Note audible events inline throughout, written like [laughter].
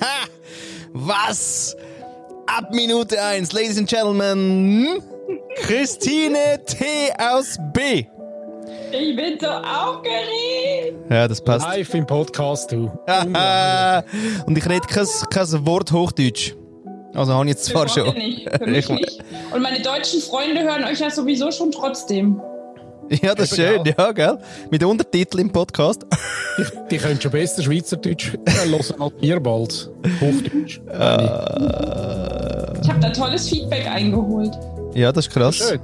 Ha! Was? Ab Minute 1, Ladies and Gentlemen, Christine T. aus B. Ich bin so aufgeregt. Ja, das passt. Live im Podcast, du. Und ich rede kein, kein Wort Hochdeutsch. Also habe ich jetzt zwar Für schon. Nicht, für mich [laughs] nicht. Und meine deutschen Freunde hören euch ja sowieso schon trotzdem. [laughs] Ja, das ist schön, ja, gell? Mit Untertiteln im Podcast. Die können schon besser Schweizerdeutsch hören als wir bald. Hochdeutsch. Ich habe da tolles Feedback eingeholt. Ja, das ist krass. Schön.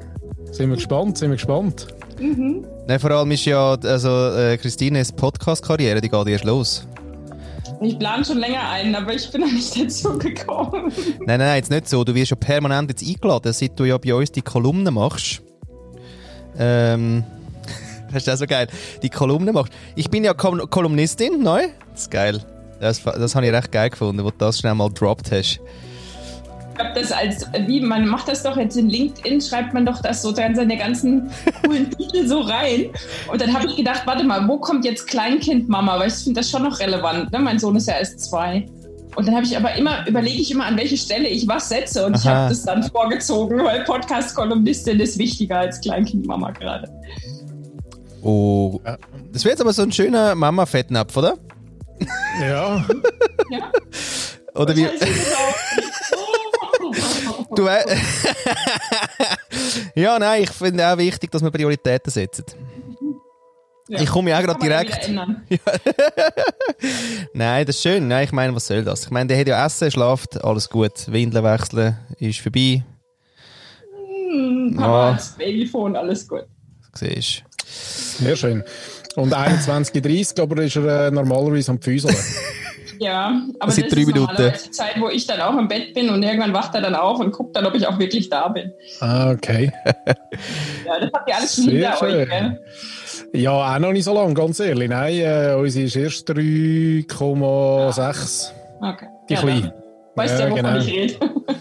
Sind wir gespannt, sind wir gespannt. Nein, vor allem ist ja, also, äh, Christines Podcast-Karriere, die geht erst los. Ich plane schon länger ein, aber ich bin noch nicht dazu gekommen. Nein, nein, nein, jetzt nicht so. Du wirst ja permanent jetzt eingeladen, seit du ja bei uns die Kolumnen machst. Ähm, [laughs] das ist auch so geil. Die Kolumnen machst. Ich bin ja Kol Kolumnistin, neu. Das ist geil. Das, das habe ich recht geil gefunden, wo du das schnell mal dropped hast. Ich glaube, das als, wie, man macht das doch jetzt in LinkedIn, schreibt man doch das so dann seine ganzen [laughs] coolen Titel so rein. Und dann habe ich gedacht, warte mal, wo kommt jetzt Kleinkind-Mama? Weil ich finde das schon noch relevant. Ne? Mein Sohn ist ja erst zwei. Und dann habe ich aber immer, überlege ich immer, an welche Stelle ich was setze. Und ich Aha. habe das dann vorgezogen, weil Podcast-Kolumnistin ist wichtiger als Kleinkind-Mama gerade. Oh. Das wäre jetzt aber so ein schöner Mama-Fettnapf, oder? Ja, Ja? Oder wie? Genau. Du, äh, [laughs] ja, nein, ich finde auch wichtig, dass man Prioritäten setzt. Ja. Ich komme ja auch gerade direkt. [laughs] Nein, das ist schön. Nein, ich meine, was soll das? Ich meine, der hat ja Essen, schlaft, alles gut. Windeln wechseln ist vorbei. Papa Ja. als Babyphone, alles gut. Siehst sehr schön. Und 21.30 aber ist er äh, normalerweise am Füßeln. [laughs] Ja, aber Das das, ist Minuten. normalerweise die Zeit, wo ich dann auch im Bett bin und irgendwann wacht er dann auf und guckt dann, ob ich auch wirklich da bin. ah, okay. Ja, das habt ihr alles schon hinter schön. euch, gell? Ja, auch noch nicht so lange, ganz ehrlich. Nein, äh, unsere ist erst 3,6. Okay. Die ja, Kleine. Weißt Ja, du ja, wovon genau. ich rede?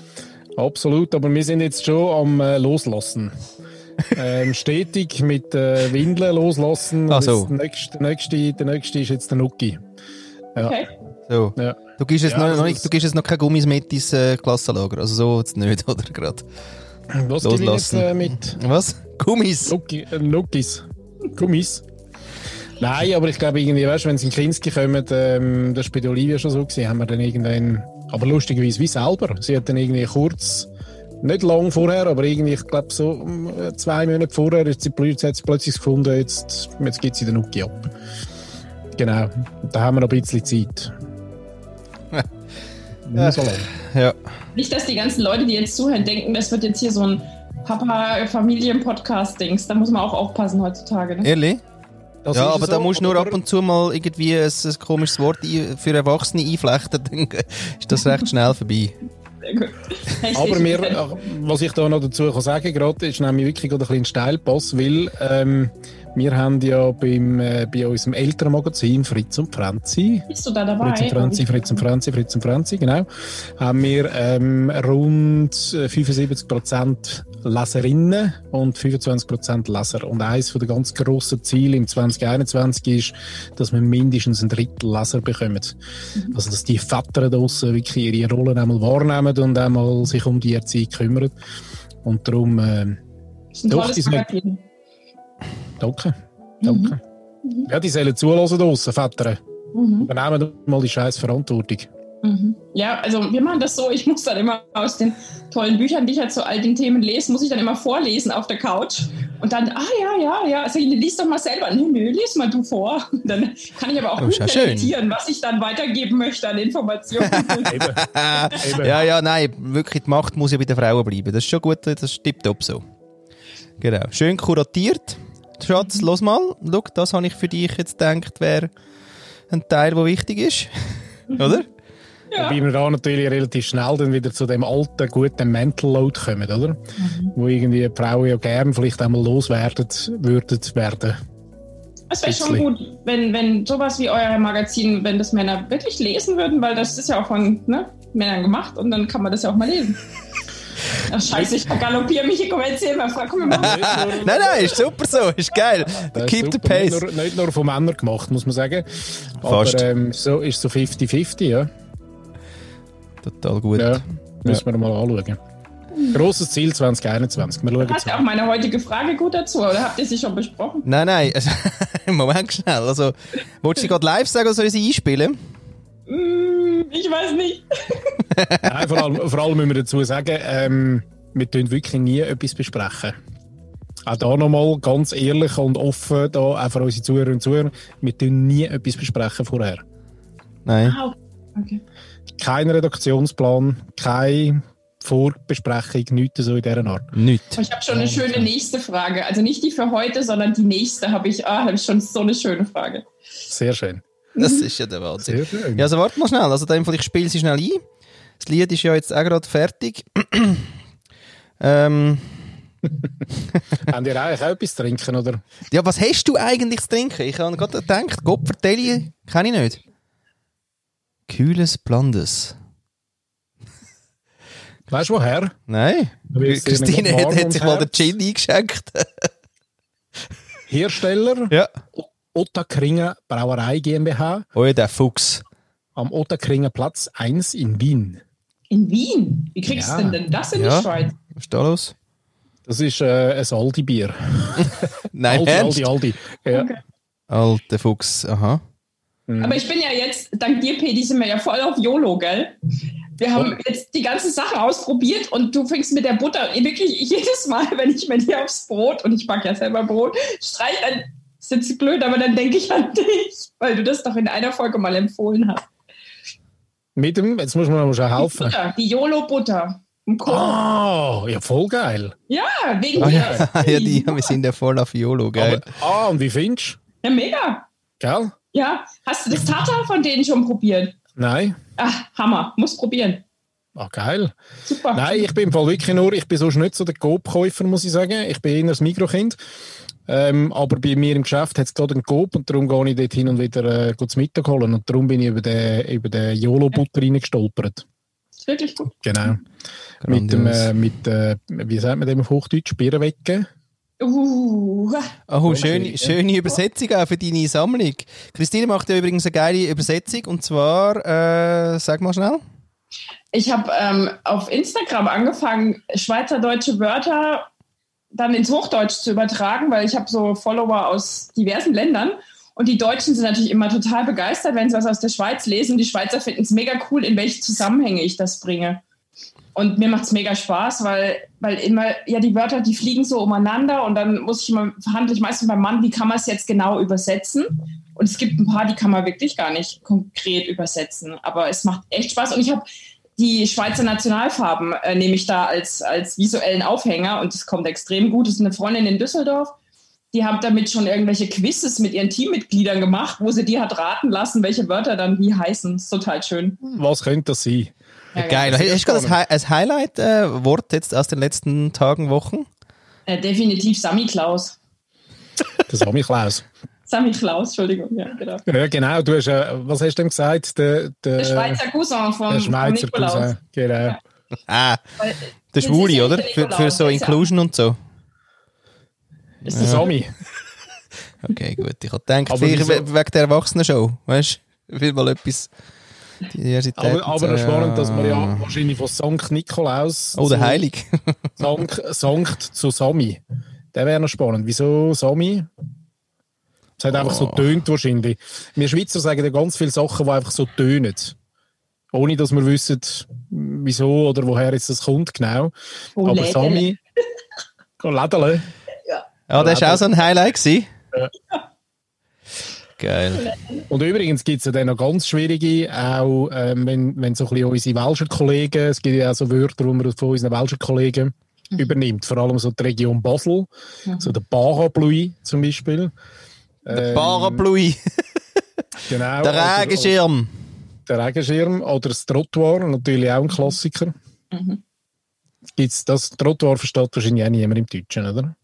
[laughs] Absolut, aber wir sind jetzt schon am äh, Loslassen. [laughs] ähm, stetig mit äh, Windeln loslassen. Ach so. Jetzt Der nächste, der, nächste, der nächste ist jetzt der Nuki. Ja. Okay. So. Ja. Du gibst jetzt, Ja, noch, noch nicht, du gibst jetzt noch keine Gummis mit ins äh, Klassenlager. Also so jetzt nicht, [laughs] oder gerade? Was ich jetzt Loslassen. äh, mit Was? Gummis? Nuki, äh, Nukis? Gummis? Nein, aber ich glaube irgendwie, weißt du, wenn sie in Kinski kommen, ähm, das war bei der Olivia schon so gewesen, haben wir dann irgendwann, aber lustigerweise wie selber, sie hat dann irgendwie kurz, nicht lang vorher, aber irgendwie, ich glaube so mm, zwei Monate vorher, ist sie plötzlich, hat sie plötzlich gefunden, jetzt, jetzt gibt sie den Nuki ab. Genau, da haben wir noch ein bisschen Zeit. [laughs] Nicht so lang. Ja. Nicht, dass die ganzen Leute, die jetzt zuhören, denken, das wird jetzt hier so ein Papa-Familien-Podcast-Dings. Da muss man auch aufpassen heutzutage. Ne? Ehrlich? Das ja, aber so, da musst du nur ab und zu mal irgendwie ein, ein komisches Wort für Erwachsene einflechten, dann ist das recht schnell vorbei. Sehr gut. Hey, Aber mir, äh, was ich da noch dazu kann sagen gerade, ist nämlich wirklich gerade ein bisschen Steilpass, weil ähm, wir haben ja beim, äh, bei unserem Elternmagazin Fritz und Franzi, bist du da dabei? Fritz und Franzi, Fritz und Franzi, Fritz und Franzi, genau, haben wir ähm, rund äh, 75% Leserinnen und 25% Leser. Und eines der ganz grossen Ziele im 2021 ist, dass wir mindestens ein Drittel Leser bekommen. Also, dass die Väter draussen wirklich ihre Rollen einmal wahrnehmen und einmal sich um die Erziehung kümmern. Und darum, Das ist ein Doch, tolles Magazin. Danke. Danke. Mhm. Ja, die sollen zulassen draussen, Väter. Mhm. Übernehmen mal die scheiß Verantwortung. Mhm. Ja, also wir machen das so, ich muss dann immer aus den tollen Büchern, die ich halt zu all den Themen lese, muss ich dann immer vorlesen auf der Couch. Und dann, ah ja, ja, ja, also lies doch mal selber. Nö, nö, lies mal du vor. [laughs] Dann kann ich aber auch ist ja was ich dann weitergeben möchte an Informationen. [laughs] [laughs] Ja, ja, nein, wirklich, die Macht muss ja bei den Frauen bleiben. Das ist schon gut, das ist tipptopp so. Genau. Schön kuratiert. Schatz, los mal. Schau, das habe ich für dich jetzt gedacht, wäre ein Teil, der wichtig ist. [laughs] Oder? Ja. Wobei wir da natürlich relativ schnell dann wieder zu dem alten, guten Mental Load kommen, oder? Wo irgendwie die Frauen ja gern vielleicht einmal loswerden würden werden. Es wäre schon gut, wenn, wenn sowas wie euer Magazin, wenn das Männer wirklich lesen würden, weil das ist ja auch von ne, Männern gemacht und dann kann man das ja auch mal lesen. [laughs] Scheiße, ich galoppiere mich, komm, erzähl mal, Frau, komm mal. Nein, nein, ist super so, ist geil. Das ist Keep the super. pace. Nicht nur, nicht nur von Männern gemacht, muss man sagen. Fast. Aber ähm, so ist so 50-50, ja. Total gut. Ja, müssen wir mal anschauen. Grosses Ziel 2021. Wir schauen Passt auch meine heutige Frage gut dazu, oder habt ihr sie schon besprochen? Nein, nein, also, [laughs] Moment schnell. Also, wolltest du sie gerade live sagen oder soll ich sie einspielen? Mm, ich weiß nicht. [laughs] Nein, vor, allem, vor allem müssen wir dazu sagen, ähm, wir tun wirklich nie etwas besprechen. Auch da nochmal ganz ehrlich und offen, da auch für unsere Zuhörer und Zuhörer, wir tun nie etwas besprechen vorher. Nein. Ah, okay. Kein Redaktionsplan, keine Vorbesprechung, nichts so in dieser Art. Nicht. Ich habe schon eine schöne nächste Frage. Also nicht die für heute, sondern die nächste habe ich, ah, habe ich schon so eine schöne Frage. Sehr schön. [laughs] Das ist ja der Wahnsinn. Ja, also warte mal schnell. Also, dann, ich spiele sie schnell ein. Das Lied ist ja jetzt auch gerade fertig. [clears throat] ähm, [laughs] Haben ihr eigentlich auch etwas zu trinken, oder? ja, was hast du eigentlich zu trinken? Ich habe gerade gedacht, Gott vertelle, kenne ich nicht. Kühles Blandes. [laughs] Weißt du woher? Nein. Christine hat, hat sich und mal den. Gin eingeschenkt. Hersteller ja. Ottakringen Brauerei GmbH Oh, der Fuchs. am Ottakringen Platz 1 in Wien. In Wien? Wie kriegst Ja. du denn, denn das in Ja. die Schweiz? Was ist da los? Das ist äh, ein Aldi-Bier. [laughs] Nein, Aldi, Ernst? Aldi, Aldi. Ja. Okay. Alter Fuchs, aha. Aber ich bin ja jetzt, dank dir, Pedi, sind wir ja voll auf YOLO, gell? Wir haben jetzt die ganzen Sachen ausprobiert und du fängst mit der Butter, wirklich jedes Mal, [laughs] wenn ich mir die aufs Brot, und ich backe ja selber Brot, streich, dann ist jetzt blöd, aber dann denke ich an dich, weil du das doch in einer Folge mal empfohlen hast. Mit dem, jetzt muss man mal schon. Butter, die YOLO-Butter. Ah, ja, voll geil. Ja, wegen dir. ja, [laughs] ja, die, wir sind ja voll auf YOLO, geil. Ah, und wie findest Ja, mega. du? Gell? Ja, hast du das Tartar von denen schon probiert? Nein? Ach, Hammer, muss probieren. Ah, geil. Super. Nein, ich bin im Fall wirklich nur, ich bin sonst nicht so der Coop-Käufer, muss ich sagen. Ich bin eher das Mikrokind. Ähm, aber bei mir im Geschäft hat es gerade einen Coop und darum gehe ich dort hin und wieder äh, gut zu Mittag holen. Und darum bin ich über den, über den YOLO-Butter reingestolpert. ist wirklich gut. Genau. Mit dem, Grandios. äh, mit, äh, wie sagt man dem auf Hochdeutsch? Birrenwecken. Uh, Oh, schöne, schöne Übersetzung auch für deine Sammlung. Christine macht ja übrigens eine geile Übersetzung und zwar, äh, sag mal schnell. ich habe ähm, auf Instagram angefangen, schweizerdeutsche Wörter dann ins Hochdeutsch zu übertragen, weil ich habe so Follower aus diversen Ländern. Und die Deutschen sind natürlich immer total begeistert, wenn sie was aus der Schweiz lesen. Die Schweizer finden es mega cool, in welche Zusammenhänge ich das bringe. Und mir macht es mega Spaß, weil, weil immer, ja, die Wörter, die fliegen so umeinander und dann muss ich immer, verhandle ich meistens beim Mann, wie kann man es jetzt genau übersetzen? Und es gibt ein paar, die kann man wirklich gar nicht konkret übersetzen. Aber es macht echt Spaß. Und ich habe die Schweizer Nationalfarben, äh, nehme ich da als, als visuellen Aufhänger und das kommt extrem gut. Das ist eine Freundin in Düsseldorf. Die haben damit schon irgendwelche Quizzes mit ihren Teammitgliedern gemacht, wo sie die hat raten lassen, welche Wörter dann wie heißen. Das ist total schön. Was könnte das sein? Ja, Geil. ja. Hast du gerade ein, Hi- ein Highlight-Wort jetzt aus den letzten Tagen, Wochen? Äh, definitiv Sammy Klaus. Der Sammy Klaus. Sammy Klaus, Entschuldigung, ja, genau. Ja, genau. Du hast, äh, was hast du denn gesagt? Der, der, Der Schweizer Cousin von, der von Schweizer Nikolaus. Cousin. Genau. Ja. Ah, der Das ist Schwule, oder? der Für, für so Inclusion und so. Ist der Sammy? [laughs] Okay, gut. Ich habe gedacht, Aber vielleicht wieso- we- wegen der Erwachsenen-Show, weißt du? Will mal etwas. Aber, aber so, spannend, dass man ja ja wahrscheinlich von Sankt Nikolaus Oh, der Heilig. Sankt, Sankt zu Sami. Der wäre noch spannend. Wieso Sami? Es hat einfach so Oh. tönt wahrscheinlich. Wir Schweizer sagen ja ganz viele Sachen, die einfach so tönen. Ohne dass wir wissen, wieso oder woher jetzt das kommt, genau. Oh, Aber Lädele. Sami. [laughs] Lädele. Ja, das war auch so ein Highlight. Gewesen. Ja. Geil. Und übrigens gibt es ja dann noch ganz schwierige, auch ähm, wenn, wenn so ein bisschen unsere Welschen Kollegen, es gibt ja auch so Wörter, die man von unseren Welschen Kollegen übernimmt, vor allem so die Region Basel, so der Parapluie zum Beispiel. Der Ähm, Parapluie, [laughs] Genau. der oder- Regenschirm. Der Regenschirm oder das Trottoir, natürlich auch ein Klassiker. Mhm. Gibt's das Trottoir versteht wahrscheinlich auch niemand im Deutschen, oder?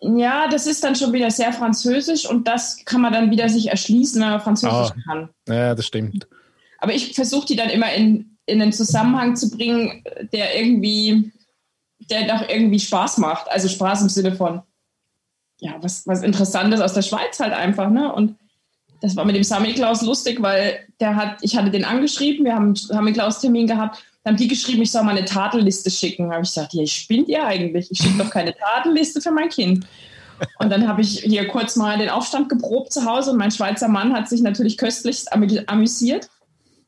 Ja, das ist dann schon wieder sehr französisch und das kann man dann wieder sich erschließen, wenn man Französisch Ah. kann. Ja, das stimmt. Aber ich versuche die dann immer in, in einen Zusammenhang zu bringen, der irgendwie, der doch irgendwie Spaß macht. Also Spaß im Sinne von, ja, was, was Interessantes aus der Schweiz halt einfach, ne? Und das war mit dem Sammy-Klaus lustig, weil der hat, ich hatte den angeschrieben, wir haben einen Sammy-Klaus-Termin gehabt, dann haben die geschrieben, ich soll mal eine Tadelliste schicken. Da habe ich gesagt, ja, ich spinnt ihr eigentlich? Ich schicke doch keine Tadelliste für mein Kind. Und dann habe ich hier kurz mal den Aufstand geprobt zu Hause und mein Schweizer Mann hat sich natürlich köstlichst amüsiert.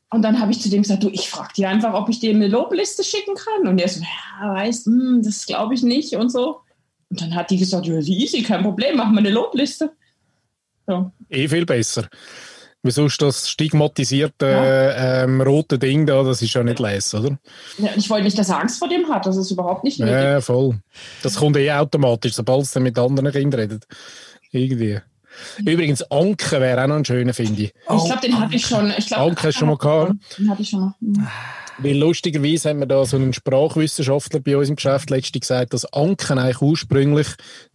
Und dann habe ich zu dem gesagt, du, ich frage dir einfach, ob ich dir eine Lobliste schicken kann. Und er so, ja, weißt, hm, das glaube ich nicht und so. Und dann hat die gesagt, ja, easy, kein Problem, machen wir eine Lobliste. So. Eh viel besser. Weil sonst das stigmatisierte ja. ähm, rote Ding da, das ist ja nicht les, oder? Ja, ich wollte nicht, dass er Angst vor dem hat, das ist überhaupt nicht nötig. Ja, voll. Das kommt eh automatisch, sobald es dann mit anderen Kindern redet. Irgendwie. Übrigens, Anke wäre auch noch ein schöner, finde ich. Oh, ich glaube, den hatte ich schon. Ich glaub, Anke hast du schon mal gehabt? Den hatte ich schon mal. Mhm. Weil lustigerweise haben wir da so einen Sprachwissenschaftler bei uns im Geschäft letztens gesagt, dass Anken eigentlich ursprünglich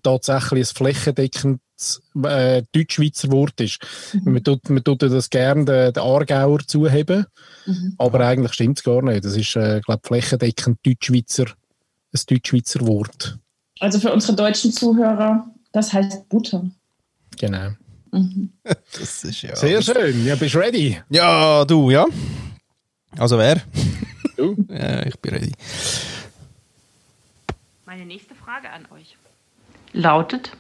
tatsächlich ein flächendeckendes äh, Deutschschweizer Wort ist. Mhm. Man, tut, man tut das gerne den, den Aargauer zuheben, mhm. aber eigentlich stimmt es gar nicht. Das ist, äh, glaube flächendeckend Deutschschweizer, ein Deutschschweizer Wort. Also für unsere deutschen Zuhörer, das heißt Butter. Genau. Mhm. [laughs] Das ist ja Sehr schön. Ja, bist du ready? Ja, du, ja. Also wer? Du? [laughs] ja, ich bin ready. Meine nächste Frage an euch lautet,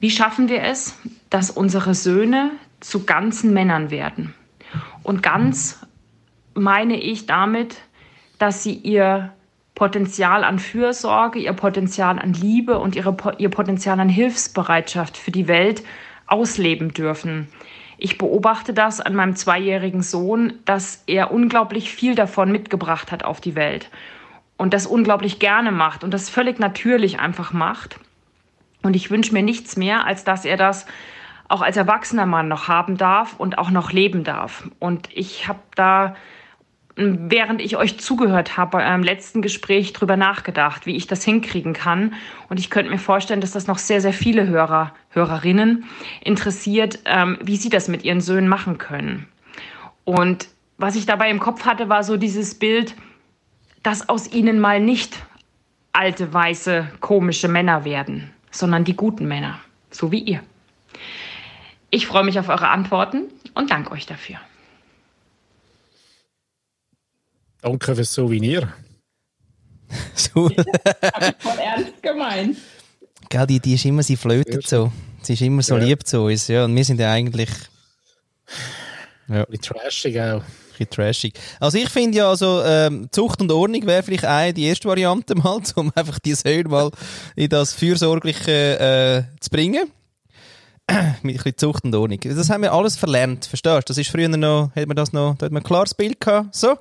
wie schaffen wir es, dass unsere Söhne zu ganzen Männern werden? Und ganz meine ich damit, dass sie ihr Potenzial an Fürsorge, ihr Potenzial an Liebe und ihre, ihr Potenzial an Hilfsbereitschaft für die Welt ausleben dürfen. Ich beobachte das an meinem zweijährigen Sohn, dass er unglaublich viel davon mitgebracht hat auf die Welt und das unglaublich gerne macht und das völlig natürlich einfach macht. Und ich wünsche mir nichts mehr, als dass er das auch als erwachsener Mann noch haben darf und auch noch leben darf. Und ich habe da während ich euch zugehört habe bei eurem letzten Gespräch drüber nachgedacht, wie ich das hinkriegen kann. Und ich könnte mir vorstellen, dass das noch sehr, sehr viele Hörer, Hörerinnen interessiert, ähm, wie sie das mit ihren Söhnen machen können. Und was ich dabei im Kopf hatte, war so dieses Bild, dass aus ihnen mal nicht alte, weiße, komische Männer werden, sondern die guten Männer, so wie ihr. Ich freue mich auf eure Antworten und danke euch dafür. Danke fürs Souvenir. [laughs] so. voll ernst gemeint. Gell, die, die ist immer, sie flötet so. Sie ist immer so ja. lieb zu uns, ja. Und wir sind ja eigentlich. Ja. Ein bisschen trashig auch. Ein bisschen trashig. Also ich finde ja, also, ähm, Zucht und Ordnung wäre vielleicht eine, die erste Variante mal, [laughs] um einfach die Söhne mal in das Fürsorgliche äh, zu bringen. [clears throat] Mit ein bisschen Zucht und Ordnung. Das haben wir alles verlernt, verstehst du? Das ist früher noch, hat man das noch, da hat man ein klares Bild gehabt, so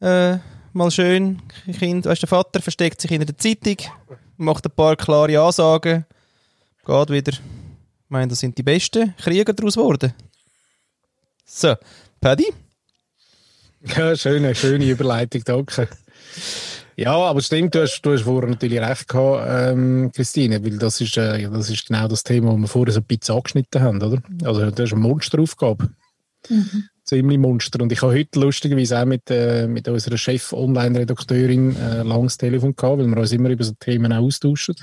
äh, mal schön, Kind, weißt, der Vater versteckt sich in der Zeitung, macht ein paar klare Ansagen, geht wieder. Ich meine, das sind die besten Krieger daraus geworden. So, Paddy? Ja, schöne, schöne Überleitung, danke. Ja, aber stimmt, du hast, du hast vorher natürlich recht gehabt, ähm, Christine, weil das ist, äh, das ist genau das Thema, das wir vorher so ein bisschen angeschnitten haben, oder? Also, das ist eine Monsteraufgabe. Mhm ziemlich Monster. Und ich habe heute lustigerweise auch mit, äh, mit unserer Chef-Online-Redakteurin äh, langes Telefon gehabt, weil wir uns immer über so Themen austauschen.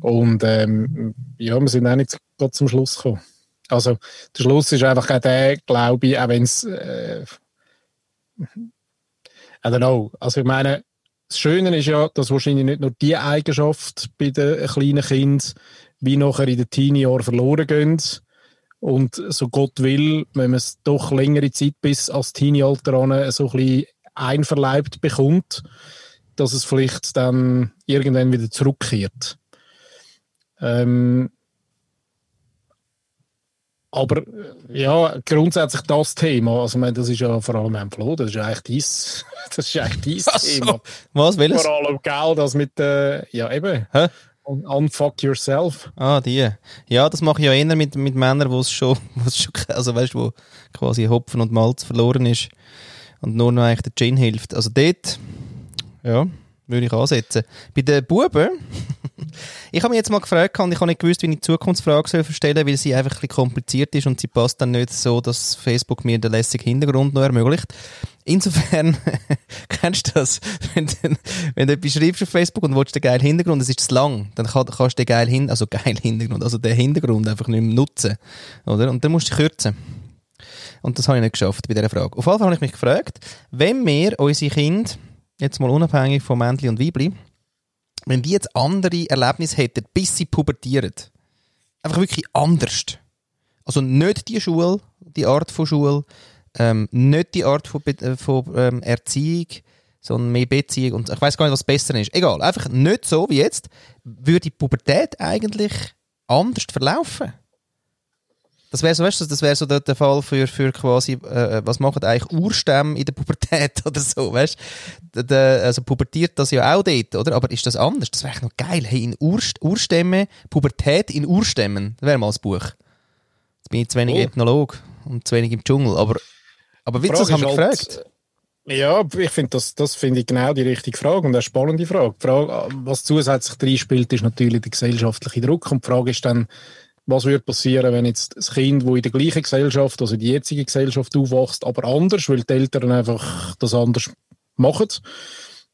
Und ähm, ja, wir sind auch nicht gerade zum Schluss gekommen. Also der Schluss ist einfach auch der, glaube ich, auch wenn es äh, I don't know. Also ich meine, das Schöne ist ja, dass wahrscheinlich nicht nur die Eigenschaft bei den kleinen Kindern wie nachher in den Teenie-Jahren verloren gehen, und so Gott will, wenn man es doch längere Zeit bis als Teenie-Alter an so ein bisschen einverleibt bekommt, dass es vielleicht dann irgendwann wieder zurückkehrt. Ähm, aber ja, grundsätzlich das Thema, also ich meine, das ist ja vor allem ein Flo, das ist eigentlich dies, [laughs] das ist eigentlich dein Thema. Was, welches? Vor allem Geld, das mit, äh, ja eben. Hä? Unfuck yourself. Ah, die. Ja, das mache ich ja eher mit, mit Männern, wo es schon, wo's schon, [laughs] also weißt du, wo quasi Hopfen und Malz verloren ist und nur noch eigentlich der Gin hilft. Also dort, ja, würde ich ansetzen. Bei den Buben, ich habe mich jetzt mal gefragt und ich habe nicht gewusst, wie ich die Zukunftsfrage soll stellen weil sie einfach ein bisschen kompliziert ist und sie passt dann nicht so, dass Facebook mir den lässigen Hintergrund noch ermöglicht. Insofern, [laughs] kennst du das? Wenn, du- wenn du etwas schreibst auf Facebook und willst den geilen Hintergrund, es ist zu lang, dann kann, kannst du den geilen Hin also geilen Hintergrund, also den Hintergrund einfach nicht mehr nutzen. Oder? Und dann musst du kürzen. Und das habe ich nicht geschafft bei dieser Frage. Auf jeden Fall habe ich mich gefragt, wenn wir unsere Kinder, jetzt mal unabhängig von Männli und Weibli, wenn die jetzt andere Erlebnisse hätten, bis sie pubertieren, einfach wirklich anders. Also nicht die Schule, die Art von Schule, ähm, nicht die Art von, Be äh, von ähm, Erziehung, sondern mehr Beziehung und ich weiß gar nicht, was besser ist. Egal, einfach nicht so wie jetzt, würde die Pubertät eigentlich anders verlaufen. Das wäre so, weißt du, das wäre so der, der Fall für, für quasi, äh, was machen eigentlich Urstämme in der Pubertät [laughs] oder so, weißt du? Also pubertiert das ja auch dort, oder? Aber ist das anders? Das wäre noch geil. Hey, in Urst Urstämme, Pubertät in Urstämmen, das wäre mal das Buch. Jetzt bin ich zu wenig Oh. Ethnolog und zu wenig im Dschungel, aber, aber wie Die das haben wir gefragt. halt, Ja, ich finde, das, das finde ich genau die richtige Frage und eine spannende Frage. Die Frage, was zusätzlich reinspielt, ist natürlich der gesellschaftliche Druck und die Frage ist dann, was würde passieren, wenn jetzt das Kind, das in der gleichen Gesellschaft, also die jetzige Gesellschaft aufwächst, aber anders, weil die Eltern einfach das anders machen.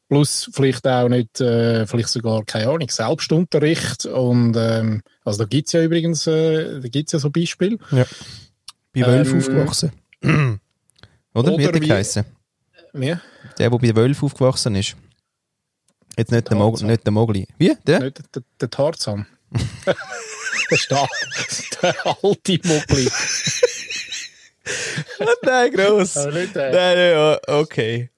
Plus vielleicht auch nicht, äh, vielleicht sogar, keine Ahnung, Selbstunterricht. Und ähm, also da gibt es ja übrigens äh, da gibt's ja so Beispiele. Bei Wölfen ähm, aufgewachsen. [clears throat] oder? Wie hat oder der wie- geheissen? Ja, Der, der bei Wölfen aufgewachsen ist. Jetzt nicht der, der Mogli. Wie? Der? nicht der, der Tarzan. [laughs] der, Sta der alte Mogli. Nein, gross. Aber nicht der. Nein, nein, ja, okay.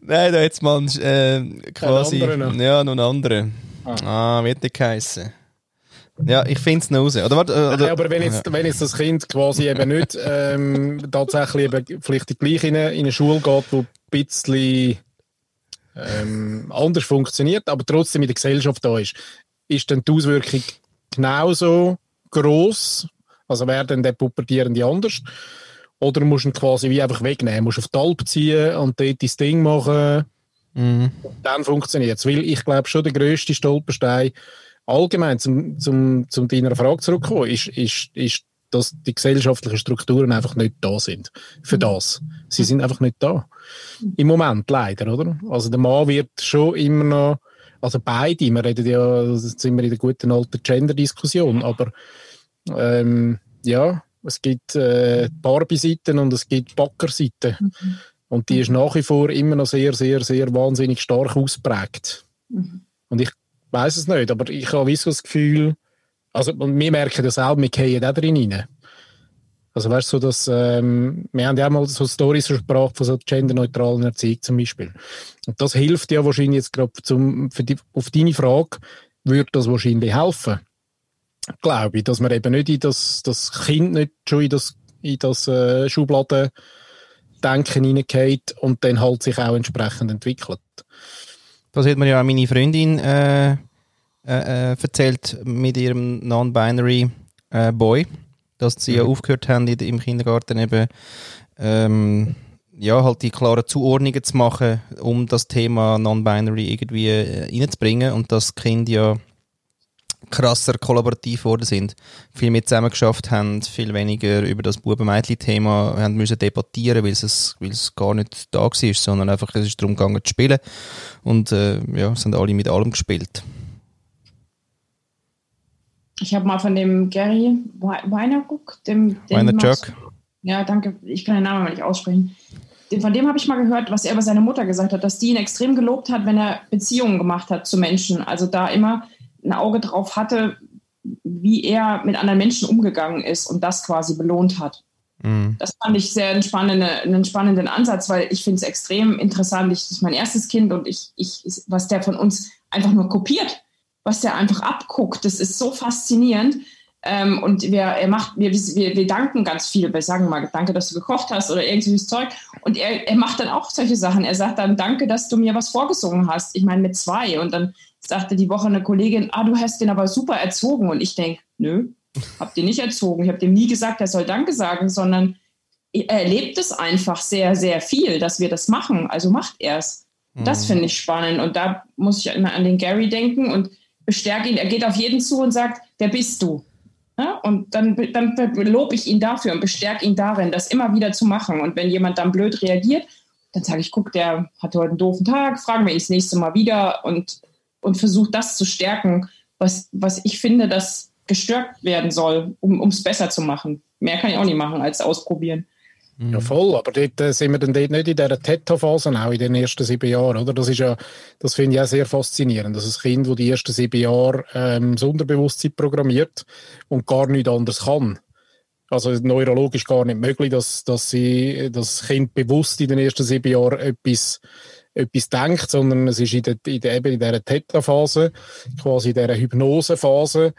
Nein, da jetzt mal äh, quasi. noch. Ja, noch einen anderen. Ah, wie hat der geheissen? Ja, ich finde es noch raus. Oder, warte, äh, Nein, oder, aber wenn jetzt, wenn jetzt das Kind quasi eben nicht ähm, tatsächlich [laughs] eben vielleicht gleich in eine, in eine Schule geht, wo ein bisschen ähm, anders funktioniert, aber trotzdem in der Gesellschaft da ist, ist dann die Auswirkung genauso groß? Also wäre dann der Pubertierende anders? Oder musst du ihn quasi wie einfach wegnehmen? Musst du auf die Alp ziehen und dort dein Ding machen? Mhm. dann funktioniert es. Weil ich glaube schon, der grösste Stolperstein allgemein zum, zum, zum deiner Frage zurückkommen, ist, ist, ist, dass die gesellschaftlichen Strukturen einfach nicht da sind für das. Sie sind einfach nicht da. Im Moment leider, oder? Also der Mann wird schon immer noch, also beide, wir reden ja, sind wir in der guten alten Gender-Diskussion, aber ähm, ja, es gibt äh, Barbie-Seiten und es gibt Backer-Seiten. Und die ist nach wie vor immer noch sehr, sehr, sehr wahnsinnig stark ausprägt. Und ich weiß es nicht, aber ich habe so das Gefühl, also wir merken das auch, wir gehen auch drin rein. Also weißt du, dass, ähm, wir haben ja auch mal so Storys versprochen von so genderneutralen Erziehung zum Beispiel. Und das hilft ja wahrscheinlich jetzt gerade zum, für die, auf deine Frage, würde das wahrscheinlich helfen. Glaube ich, dass man eben nicht in das, das Kind nicht schon in das, in das äh, Schubladen Denken hineingeht und dann halt sich auch entsprechend entwickelt. Das hat mir ja auch meine Freundin äh, äh, äh, erzählt mit ihrem Non-Binary äh, Boy, dass sie ja aufgehört haben im Kindergarten eben ähm, ja, halt die klaren Zuordnungen zu machen, um das Thema Non-Binary irgendwie äh, reinzubringen und dass die Kinder ja krasser kollaborativ geworden sind, viel mehr zusammen geschafft haben, viel weniger über das Buben-Mädchen-Thema haben müssen debattieren, weil es, weil es gar nicht da war, sondern einfach es ist darum gegangen zu spielen. Und äh, ja, sind alle mit allem gespielt. Ich habe mal von dem Gary Weinerguck, dem, dem Weinerchuk. Ja, danke. Ich kann den Namen mal nicht aussprechen. Von dem habe ich mal gehört, was er über seine Mutter gesagt hat, dass die ihn extrem gelobt hat, wenn er Beziehungen gemacht hat zu Menschen. Also da immer ein Auge drauf hatte, wie er mit anderen Menschen umgegangen ist und das quasi belohnt hat. Mhm. Das fand ich sehr einen spannenden, einen spannenden Ansatz, weil ich finde es extrem interessant. Ich, das ist mein erstes Kind und ich, ich, was der von uns einfach nur kopiert, was der einfach abguckt, das ist so faszinierend. Ähm, und wir, er macht, wir, wir, wir danken ganz viel. Wir sagen mal, danke, dass du gekocht hast oder irgendwelches Zeug. Und er, er macht dann auch solche Sachen. Er sagt dann, danke, dass du mir was vorgesungen hast. Ich meine, mit zwei. Und dann sagte die Woche eine Kollegin, ah, du hast den aber super erzogen. Und ich denke, nö, hab den nicht erzogen. Ich habe dem nie gesagt, er soll Danke sagen, sondern er erlebt es einfach sehr, sehr viel, dass wir das machen. Also macht er es. Das finde ich spannend. Und da muss ich immer an den Gary denken und bestärke ihn. Er geht auf jeden zu und sagt, wer bist du? Ja? Und dann, dann lobe ich ihn dafür und bestärke ihn darin, das immer wieder zu machen. Und wenn jemand dann blöd reagiert, dann sage ich, guck, der hat heute einen doofen Tag, fragen wir ihn das nächste Mal wieder und, und versuche das zu stärken, was, was ich finde, das gestärkt werden soll, um es besser zu machen. Mehr kann ich auch nicht machen, als ausprobieren. Ja, voll, aber dort äh, sind wir dann dort nicht in dieser Theta-Phase, auch in den ersten sieben Jahren, oder? Das ist ja, das finde ich auch sehr faszinierend, dass ein Kind, das die ersten sieben Jahre ähm, das Unterbewusstsein programmiert und gar nichts anderes kann. Also neurologisch gar nicht möglich, dass, dass sie das Kind bewusst in den ersten sieben Jahren etwas, etwas denkt, sondern es ist in, der, in, der, eben in dieser Theta-Phase, quasi in dieser Hypnose-Phase,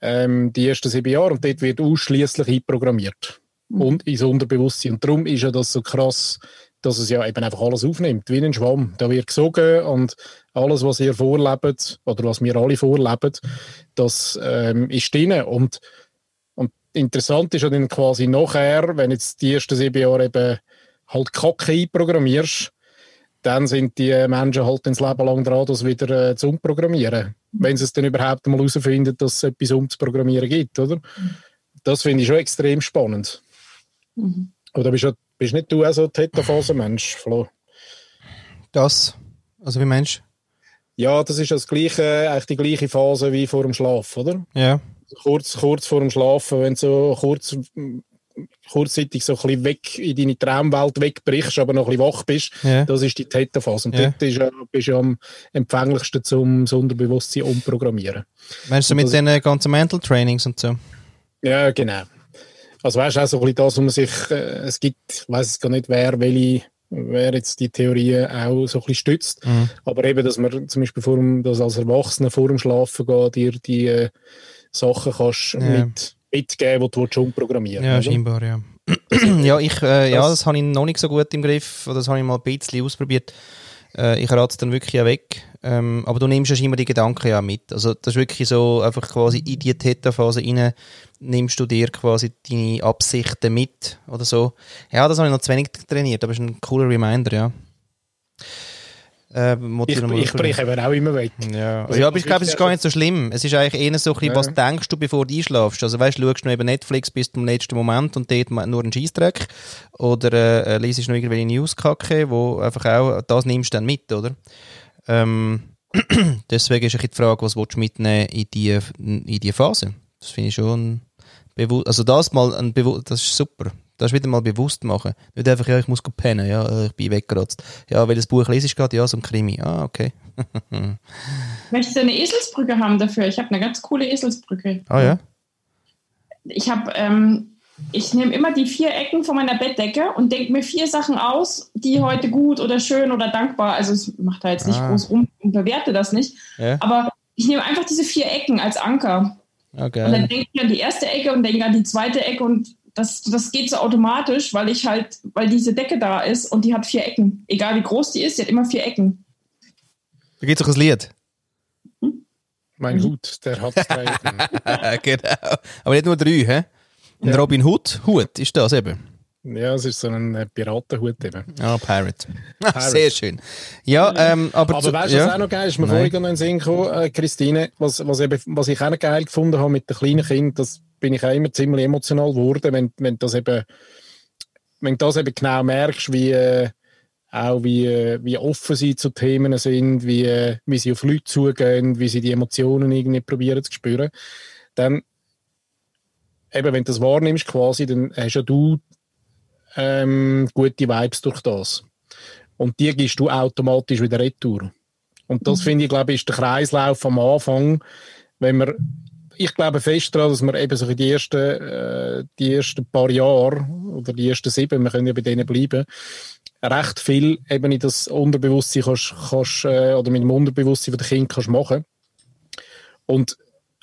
ähm, die ersten sieben Jahre und dort wird ausschließlich einprogrammiert mhm. Und ins Unterbewusstsein. Und darum ist ja das so krass, dass es ja eben einfach alles aufnimmt, wie ein Schwamm. Da wird gesogen und alles, was ihr vorlebt oder was wir alle vorleben, das ähm, ist drin. Und, und interessant ist ja dann quasi nachher, wenn jetzt die ersten sieben Jahre eben halt Kacke einprogrammierst, dann sind die Menschen halt ins Leben lang dran, das wieder äh, zu umprogrammieren. Wenn sie es dann überhaupt mal herausfinden, dass es etwas umzuprogrammieren gibt, oder? Das finde ich schon extrem spannend. Mhm. Oder bist, du, bist nicht du auch so ein Theta-Phase-Mensch, Flo? Das? Also wie Mensch? Ja, das ist das gleiche, eigentlich die gleiche Phase wie vor dem Schlaf, oder? Ja. Kurz, kurz vor dem Schlafen, wenn du so kurz, kurzzeitig so ein bisschen weg in deine Traumwelt wegbrichst, aber noch ein bisschen wach bist, ja. das ist die Theta-Phase. Und ja. dort ist, bist du am empfänglichsten zum Unterbewusstsein umprogrammieren. Meinst du mit den ganzen Mental Trainings und so? Ja, genau. Also weißt du, auch so ein bisschen das, wo man sich, äh, es gibt, ich weiß es gar nicht, wer, welche, wer jetzt die Theorie auch so ein bisschen stützt, mhm. aber eben, dass man zum Beispiel vor dem, dass als Erwachsener vor dem Schlafen gehen, dir die äh, Sachen kannst ja. mit mitgeben, die du umprogrammieren Ja, oder? scheinbar, ja. [clears throat] ja, ich, äh, ja, das habe ich noch nicht so gut im Griff, das habe ich mal ein bisschen ausprobiert. Äh, ich rate es dann wirklich auch weg. Ähm, aber du nimmst ja immer die Gedanken ja mit. Also das ist wirklich so, einfach quasi in die Theta-Phase rein nimmst du dir quasi deine Absichten mit oder so. Ja, das habe ich noch zu wenig trainiert, aber es ist ein cooler Reminder, ja. Äh, ich, ich breche eben auch immer weg. Ja, also, ja aber ich glaube, es ist gar nicht so schlimm. Es ist eigentlich eher so ein bisschen, ja. was denkst du, bevor du einschlafst? Also weißt du, schaust du noch eben Netflix bis zum letzten Moment und dort nur einen Scheißdreck oder äh, äh liest noch irgendwelche Newskacke, wo einfach auch, das nimmst du dann mit, oder? Ähm, [clears throat] deswegen ist die Frage, was willst du mitnehmen in die, in die Phase? Das finde ich schon bewusst, also das mal ein bewusst, das ist super. Das wieder mal bewusst machen. Nicht einfach, ja, ich muss pennen, ja, äh, ich bin weggerotzt. Ja, weil das Buch lese ich gerade, ja, so ein Krimi. Ah, okay. [laughs] Möchtest du eine Eselsbrücke haben dafür? Ich habe eine ganz coole Eselsbrücke. Ah, ja? Ich habe, ähm, ich nehme immer die vier Ecken von meiner Bettdecke und denke mir vier Sachen aus, die heute gut oder schön oder dankbar, also es macht da jetzt nicht ah. groß rum und bewerte das nicht, ja. aber ich nehme einfach diese vier Ecken als Anker. Okay. Und dann denke ich an die erste Ecke und denke an die zweite Ecke und das, das geht so automatisch, weil ich halt, weil diese Decke da ist und die hat vier Ecken. Egal wie groß die ist, die hat immer vier Ecken. Da geht doch ein Lied. Hm? Mein Hut, der hat drei [laughs] Ecken. genau. Aber nicht nur drei, hä? Ein ja. Robin Hood Hut ist das eben. Ja, es ist so ein äh, Piratenhut eben. Ah, Pirate. [laughs] Pirate. Sehr schön. Ja, ähm, aber... Aber weißt du, ja. was auch noch geil ist? Mir vorhin noch in den Sinn gekommen, äh, Christine, was, was, eben, was ich auch noch geil gefunden habe mit den kleinen Kindern, das bin ich auch immer ziemlich emotional geworden, wenn, wenn das eben wenn du das eben genau merkst, wie äh, auch wie, äh, wie offen sie zu Themen sind, wie, äh, wie sie auf Leute zugehen, wie sie die Emotionen irgendwie probieren zu spüren, dann eben, wenn du das wahrnimmst quasi, dann hast ja du ähm, gute Vibes durch das. Und die gibst du automatisch wieder retour. Und das mhm. finde ich, glaube ich, ist der Kreislauf am Anfang, wenn man ich glaube fest daran, dass man eben so die ersten, äh, die ersten paar Jahre oder die ersten sieben, wir können ja bei denen bleiben, recht viel eben in das Unterbewusstsein kannst, kannst äh, oder mit dem Unterbewusstsein von den Kind kannst machen. Und,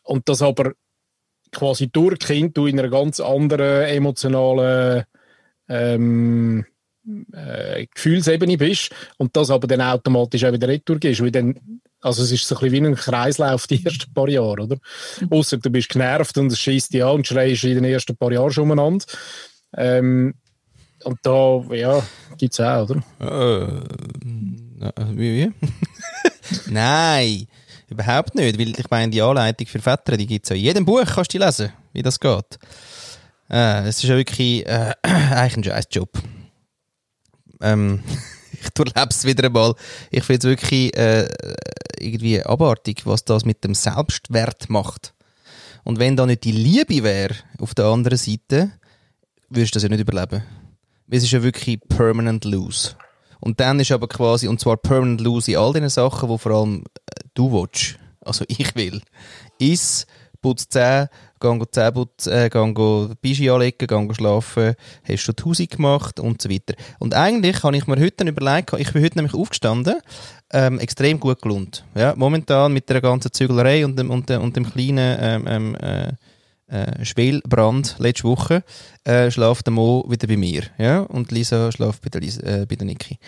und das aber quasi durch Kind du in einer ganz anderen emotionalen ähm, äh, Gefühlsebene bist und das aber dann automatisch auch wieder retour gehst, weil dann, also es ist so ein bisschen wie ein Kreislauf die ersten paar Jahre, oder? Außer du bist genervt und es schießt dich an und schreist in den ersten paar Jahren schon umeinander. Ähm, und da, ja, gibt es auch, oder? Äh, wie? wie? [laughs] Nein, überhaupt nicht, weil ich meine, die Anleitung für Väter, die gibt es in jedem Buch, kannst du die lesen wie das geht. Äh, es ist ja wirklich äh, [clears throat] eigentlich ein scheiß Job. Ähm, [laughs] ich durchlebe es wieder einmal. Ich finde es wirklich äh, irgendwie abartig, was das mit dem Selbstwert macht. Und wenn da nicht die Liebe wäre auf der anderen Seite, würdest du das ja nicht überleben. Es ist ja wirklich permanent lose. Und dann ist aber quasi, und zwar permanent lose in all den Sachen, wo vor allem äh, du willst, also ich will, ist, putzt 10, gehen Zähneputzen, äh, gehen Bischi anlegen, gehen schlafen, hast du die Hause gemacht und so weiter. Und eigentlich habe ich mir heute überlegt, ich bin heute nämlich aufgestanden, ähm, extrem gut gelohnt. Ja, momentan mit der ganzen Zügelerei und dem, und und dem kleinen ähm, ähm äh, äh, Spielbrand letzte Woche, äh, schlaft der Mo wieder bei mir. Ja? Und Lisa schläft bei der, Lisa, äh, bei der Niki.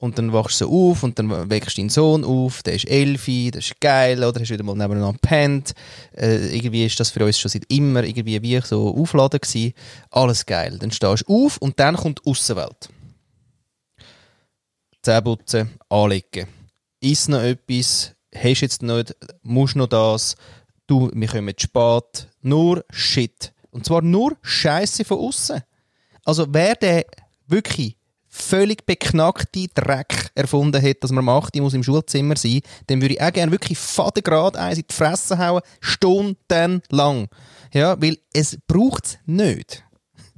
Und dann wachst du auf und dann wächst dein Sohn auf, der ist elfi, das ist geil, oder? Hast wieder mal nebeneinander gepennt. Äh, irgendwie ist das für uns schon seit immer irgendwie wie so aufladen gewesen. Alles geil. Dann stehst du auf und dann kommt die Aussenwelt. Zähneputzen, anlegen. Ist noch etwas, hast jetzt nicht, musst noch das, du, wir kommen zu spät, nur Shit. Und zwar nur Scheiße von außen. Also wer der wirklich völlig beknackte Dreck erfunden hat, dass man macht, die muss im Schulzimmer sein, dann würde ich auch gerne wirklich fadengrad eins in die Fresse hauen, stundenlang. Ja, weil es braucht [laughs] es nicht.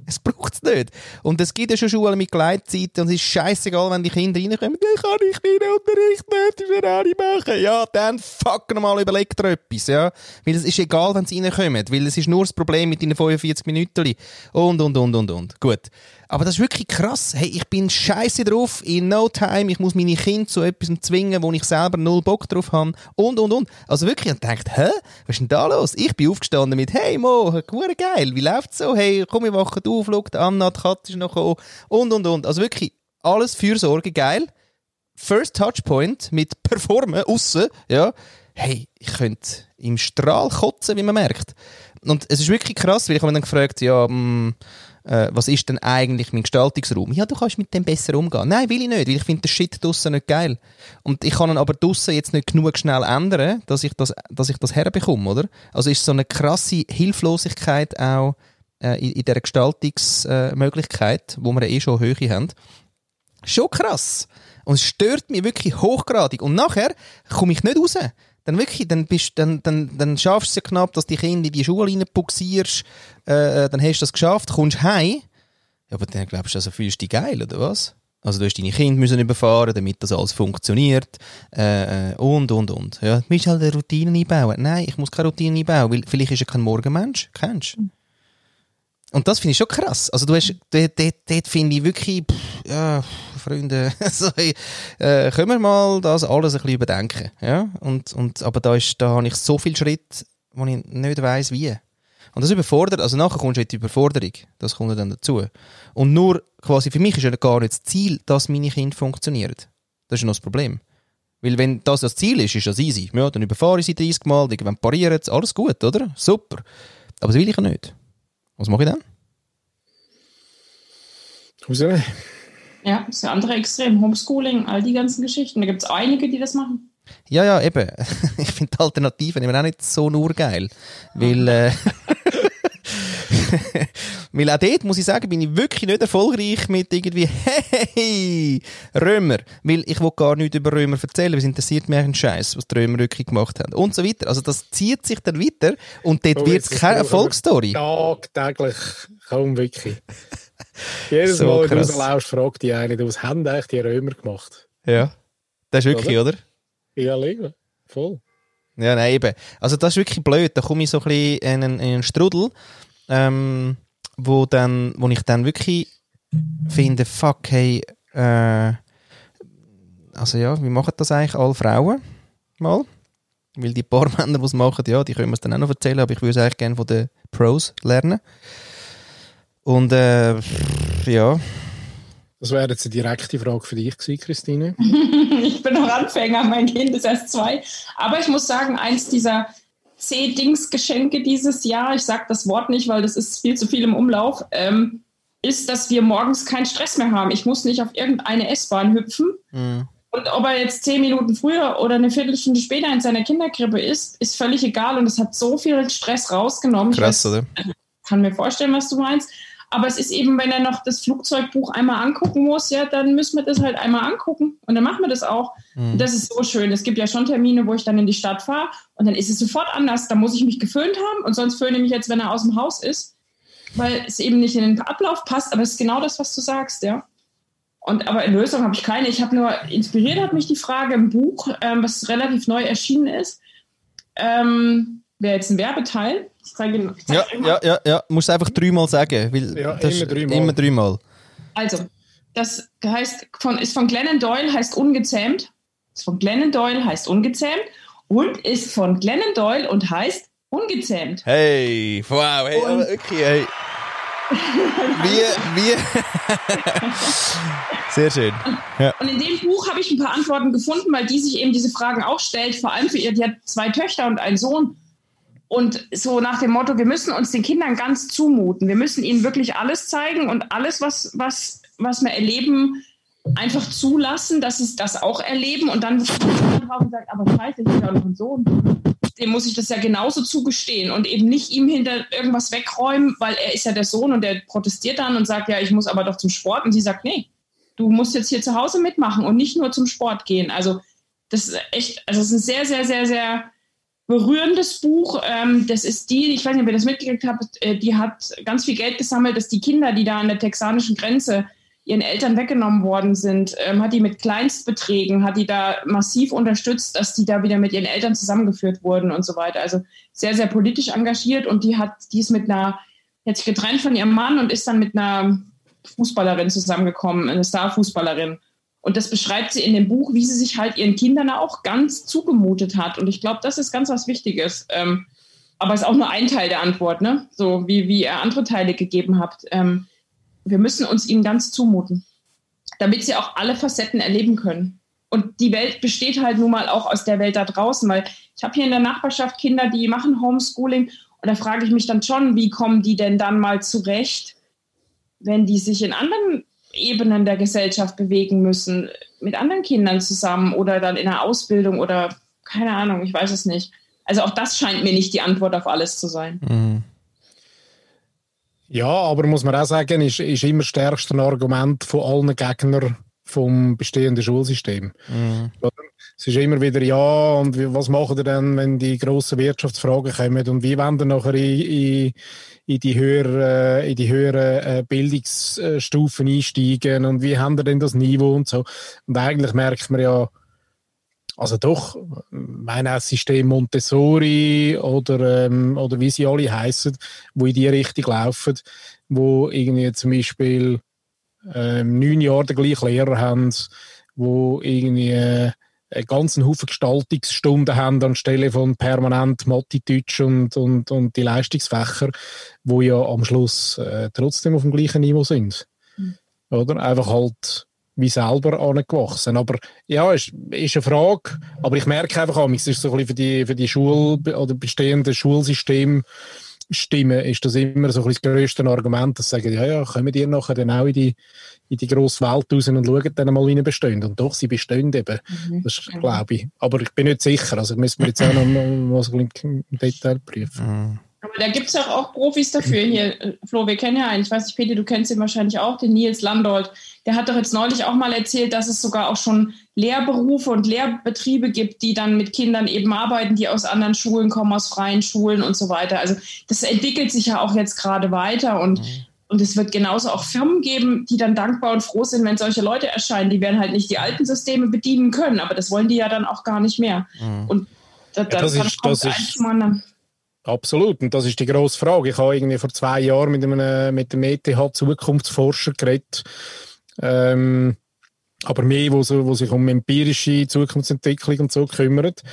Es braucht es nicht. Und es gibt ja schon Schulen mit Gleitzeiten und es ist scheißegal, wenn die Kinder reinkommen, dann kann ich meinen Unterricht nicht für alle machen. Ja, dann fuck nochmal, überlegt dir etwas, ja. Weil es ist egal, wenn sie reinkommen, weil es ist nur das Problem mit deinen 45 Minuten. Und, und, und, und, und. Gut. Aber das ist wirklich krass. Hey, ich bin scheiße drauf, in no time, ich muss meine Kinder zu etwas zwingen, wo ich selber null Bock drauf habe. Und, und, und. Also wirklich, und denkt, hä? Was ist denn da los? Ich bin aufgestanden mit, hey Mo, geil, wie läuft's so? Hey, komm, wir wachen auf, schau, die Anna, die Katze ist noch gekommen. Und, und, und. Also wirklich, alles Fürsorge, geil. First Touchpoint mit Performen, aussen, ja. Hey, ich könnte im Strahl kotzen, wie man merkt. Und es ist wirklich krass, weil ich habe mich dann gefragt, ja, mh, mm, äh, was ist denn eigentlich mein Gestaltungsraum? Ja, du kannst mit dem besser umgehen. Nein, will ich nicht, weil ich finde den Shit draussen nicht geil. Und ich kann ihn aber draussen jetzt nicht genug schnell ändern, dass ich das, dass ich das herbekomme, oder? Also ist so eine krasse Hilflosigkeit auch äh, in, in dieser Gestaltungsmöglichkeit, äh, wo wir eh schon Höhe haben. Schon krass. Und es stört mich wirklich hochgradig. Und nachher komme ich nicht raus dann wirklich, dann, bist, dann, dann, dann schaffst du es ja knapp, dass die Kinder in die Schule reinbuxierst, äh, dann hast du das geschafft, kommst heim, ja, aber dann glaubst du, also fühlst du dich geil, oder was? Also du hast deine Kinder müssen überfahren, damit das alles funktioniert äh, äh und, und, und. Ja, du musst halt eine Routine einbauen. Nein, ich muss keine Routine einbauen, weil vielleicht ist er kein Morgenmensch, kennst du? Und das finde ich schon krass. Also du hast, dort, dort, dort finde ich wirklich, pff, ja, Freunde, [laughs] also, äh, können wir mal das alles ein bisschen überdenken, ja? Und, und, aber da ist, da habe ich so viel Schritt, wo ich nicht weiss, wie. Und das überfordert, also nachher kommst du in die Überforderung. Das kommt dann dazu. Und nur, quasi für mich ist ja gar nicht das Ziel, dass meine Kinder funktionieren. Das ist ja noch das Problem. Weil wenn das das Ziel ist, ist das easy. Ja, dann überfahre ich sie 30 Mal, irgendwann parieren sie, alles gut, oder? Super. Aber das will ich ja nicht. Was mache ich dann? Rausnehmen. Ja, das ist ein andere Extrem. Homeschooling, all die ganzen Geschichten. Da gibt es einige, die das machen. Ja, ja, eben. [laughs] Ich finde Alternativen immer auch nicht so nur geil. Weil, äh, [laughs] [laughs] weil auch dort, muss ich sagen, bin ich wirklich nicht erfolgreich mit irgendwie, [laughs] hey, Römer. Weil ich will gar nichts über Römer erzählen, es interessiert mich ein Scheiß, was die Römer wirklich gemacht haben. Und so weiter. Also das zieht sich dann weiter und dort oh, wird es keine Erfolgsstory. Tagtäglich, kaum [laughs] wirklich. Jedes so Mal, wenn du rauslaufst, fragt die eine, was haben eigentlich die Römer gemacht? Ja. Das ist wirklich, oder? oder? Ja, leben. Voll. Ja, nein, eben. Also das ist wirklich blöd. Da komme ich so ein bisschen in einen, in einen Strudel, ähm, wo, dann, wo ich dann wirklich finde, fuck, hey, äh, also ja, wie machen das eigentlich alle Frauen mal? Weil die paar [laughs] Männer, die es machen, ja, die können wir es dann auch noch erzählen, aber ich würde es eigentlich gerne von den Pros lernen. Und äh, ja. Das wäre jetzt eine direkte Frage für dich gewesen, Christine. [laughs] ich bin noch Anfänger, mein Kind ist erst zwei. Aber ich muss sagen, eins dieser C-Dings-Geschenke dieses Jahr, ich sage das Wort nicht, weil das ist viel zu viel im Umlauf, ähm, ist, dass wir morgens keinen Stress mehr haben. Ich muss nicht auf irgendeine S-Bahn hüpfen. Mhm. Und ob er jetzt zehn Minuten früher oder eine Viertelstunde später in seiner Kinderkrippe ist, ist völlig egal und es hat so viel Stress rausgenommen. Krass, oder? kann mir vorstellen, was du meinst. Aber es ist eben, wenn er noch das Flugzeugbuch einmal angucken muss, ja, dann müssen wir das halt einmal angucken und dann machen wir das auch. Mhm. Das ist so schön. Es gibt ja schon Termine, wo ich dann in die Stadt fahre und dann ist es sofort anders. Da muss ich mich geföhnt haben und sonst föhne ich mich jetzt, wenn er aus dem Haus ist, weil es eben nicht in den Ablauf passt. Aber es ist genau das, was du sagst, ja. Und aber Lösung habe ich keine. Ich habe nur inspiriert hat mich die Frage im Buch, ähm, was relativ neu erschienen ist. Ähm, Wäre jetzt ein Werbeteil. Ich zeige, ich zeige ja, ja, ja, ja. Musst einfach dreimal sagen. Weil ja, das immer dreimal. Immer dreimal. Also, das heißt, von, ist von Glennon Doyle, heißt ungezähmt. Ist von Glennon Doyle, heißt ungezähmt. Und ist von Glennon Doyle und heißt ungezähmt. Hey, wow, hey, aber okay, hey. wie, wie. Sehr schön. Ja. Und in dem Buch habe ich ein paar Antworten gefunden, weil die sich eben diese Fragen auch stellt, vor allem für ihr, die hat zwei Töchter und einen Sohn. Und so nach dem Motto, wir müssen uns den Kindern ganz zumuten. Wir müssen ihnen wirklich alles zeigen und alles, was, was, was wir erleben, einfach zulassen, dass sie das auch erleben. Und dann drauf und sagt, aber scheiße, ich habe einen Sohn. Dem muss ich das ja genauso zugestehen und eben nicht ihm hinter irgendwas wegräumen, weil er ist ja der Sohn und der protestiert dann und sagt, ja, ich muss aber doch zum Sport. Und sie sagt, nee, du musst jetzt hier zu Hause mitmachen und nicht nur zum Sport gehen. Also das ist echt, also es ist ein sehr, sehr, sehr, sehr berührendes Buch. Ähm, das ist die, ich weiß nicht, ob ihr das mitgekriegt habt, äh, die hat ganz viel Geld gesammelt, dass die Kinder, die da an der texanischen Grenze ihren Eltern weggenommen worden sind, ähm, hat die mit Kleinstbeträgen, hat die da massiv unterstützt, dass die da wieder mit ihren Eltern zusammengeführt wurden und so weiter. Also sehr, sehr politisch engagiert und die hat, die ist mit einer, hat sich getrennt von ihrem Mann und ist dann mit einer Fußballerin zusammengekommen, eine Starfußballerin. Und das beschreibt sie in dem Buch, wie sie sich halt ihren Kindern auch ganz zugemutet hat. Und ich glaube, das ist ganz was Wichtiges. Ähm, aber es ist auch nur ein Teil der Antwort, ne? So wie, wie ihr andere Teile gegeben habt. Ähm, wir müssen uns ihnen ganz zumuten, damit sie auch alle Facetten erleben können. Und die Welt besteht halt nun mal auch aus der Welt da draußen, weil ich habe hier in der Nachbarschaft Kinder, die machen Homeschooling und da frage ich mich dann schon, wie kommen die denn dann mal zurecht, wenn die sich in anderen Ebenen der Gesellschaft bewegen müssen, mit anderen Kindern zusammen oder dann in der Ausbildung oder keine Ahnung, ich weiß es nicht. Also auch das scheint mir nicht die Antwort auf alles zu sein. Mhm. Ja, aber muss man auch sagen, ist, ist immer stärkste Argument von allen Gegnern vom bestehenden Schulsystem. Mhm. Es ist immer wieder, ja, und was machen wir denn, wenn die grossen Wirtschaftsfragen kommen und wie wir nachher in, in in die höheren, äh, in die höheren äh, Bildungsstufen einsteigen und wie haben wir denn das Niveau und so. Und eigentlich merkt man ja, also doch, mein System Montessori oder, ähm, oder wie sie alle heißen, wo in die Richtung laufen, wo irgendwie zum Beispiel ähm, neun Jahre den gleichen Lehrer haben, wo irgendwie äh, ganzen Haufen Gestaltungsstunden haben anstelle von permanent Mathe, Deutsch und, und, und die Leistungsfächer, wo ja am Schluss äh, trotzdem auf dem gleichen Niveau sind. Mhm. Oder? Einfach halt wie selber angewachsen. Aber ja, ist, ist eine Frage. Aber ich merke einfach, es ist so ein bisschen für die, für die Schul- oder bestehende Schulsystem Stimmen ist das immer so ein das grösste Argument, dass sie sagen, ja, ja, kommen die nachher dann auch in die, in die grosse Welt raus und schauen dann mal, wie sie bestehen. Und doch, sie bestehen eben. Mhm. Das glaube ich. Aber ich bin nicht sicher. Also müssen wir jetzt auch noch mal so im Detail prüfen. Mhm. Aber da gibt es ja auch Profis dafür hier. Flo, wir kennen ja einen, ich weiß nicht, Peter, du kennst ihn wahrscheinlich auch, den Nils Landolt. Der hat doch jetzt neulich auch mal erzählt, dass es sogar auch schon Lehrberufe und Lehrbetriebe gibt, die dann mit Kindern eben arbeiten, die aus anderen Schulen kommen, aus freien Schulen und so weiter. Also das entwickelt sich ja auch jetzt gerade weiter und mhm. Und es wird genauso auch Firmen geben, die dann dankbar und froh sind, wenn solche Leute erscheinen. Die werden halt nicht die alten Systeme bedienen können, aber das wollen die ja dann auch gar nicht mehr. Mhm. Und da, da, ja, das ist, das ist, Absolut, und das ist die grosse Frage. Ich habe irgendwie vor zwei Jahren mit, einem, mit dem ETH Zukunftsforscher geredet, ähm, aber mehr, wo, wo sich um empirische Zukunftsentwicklung und so kümmert.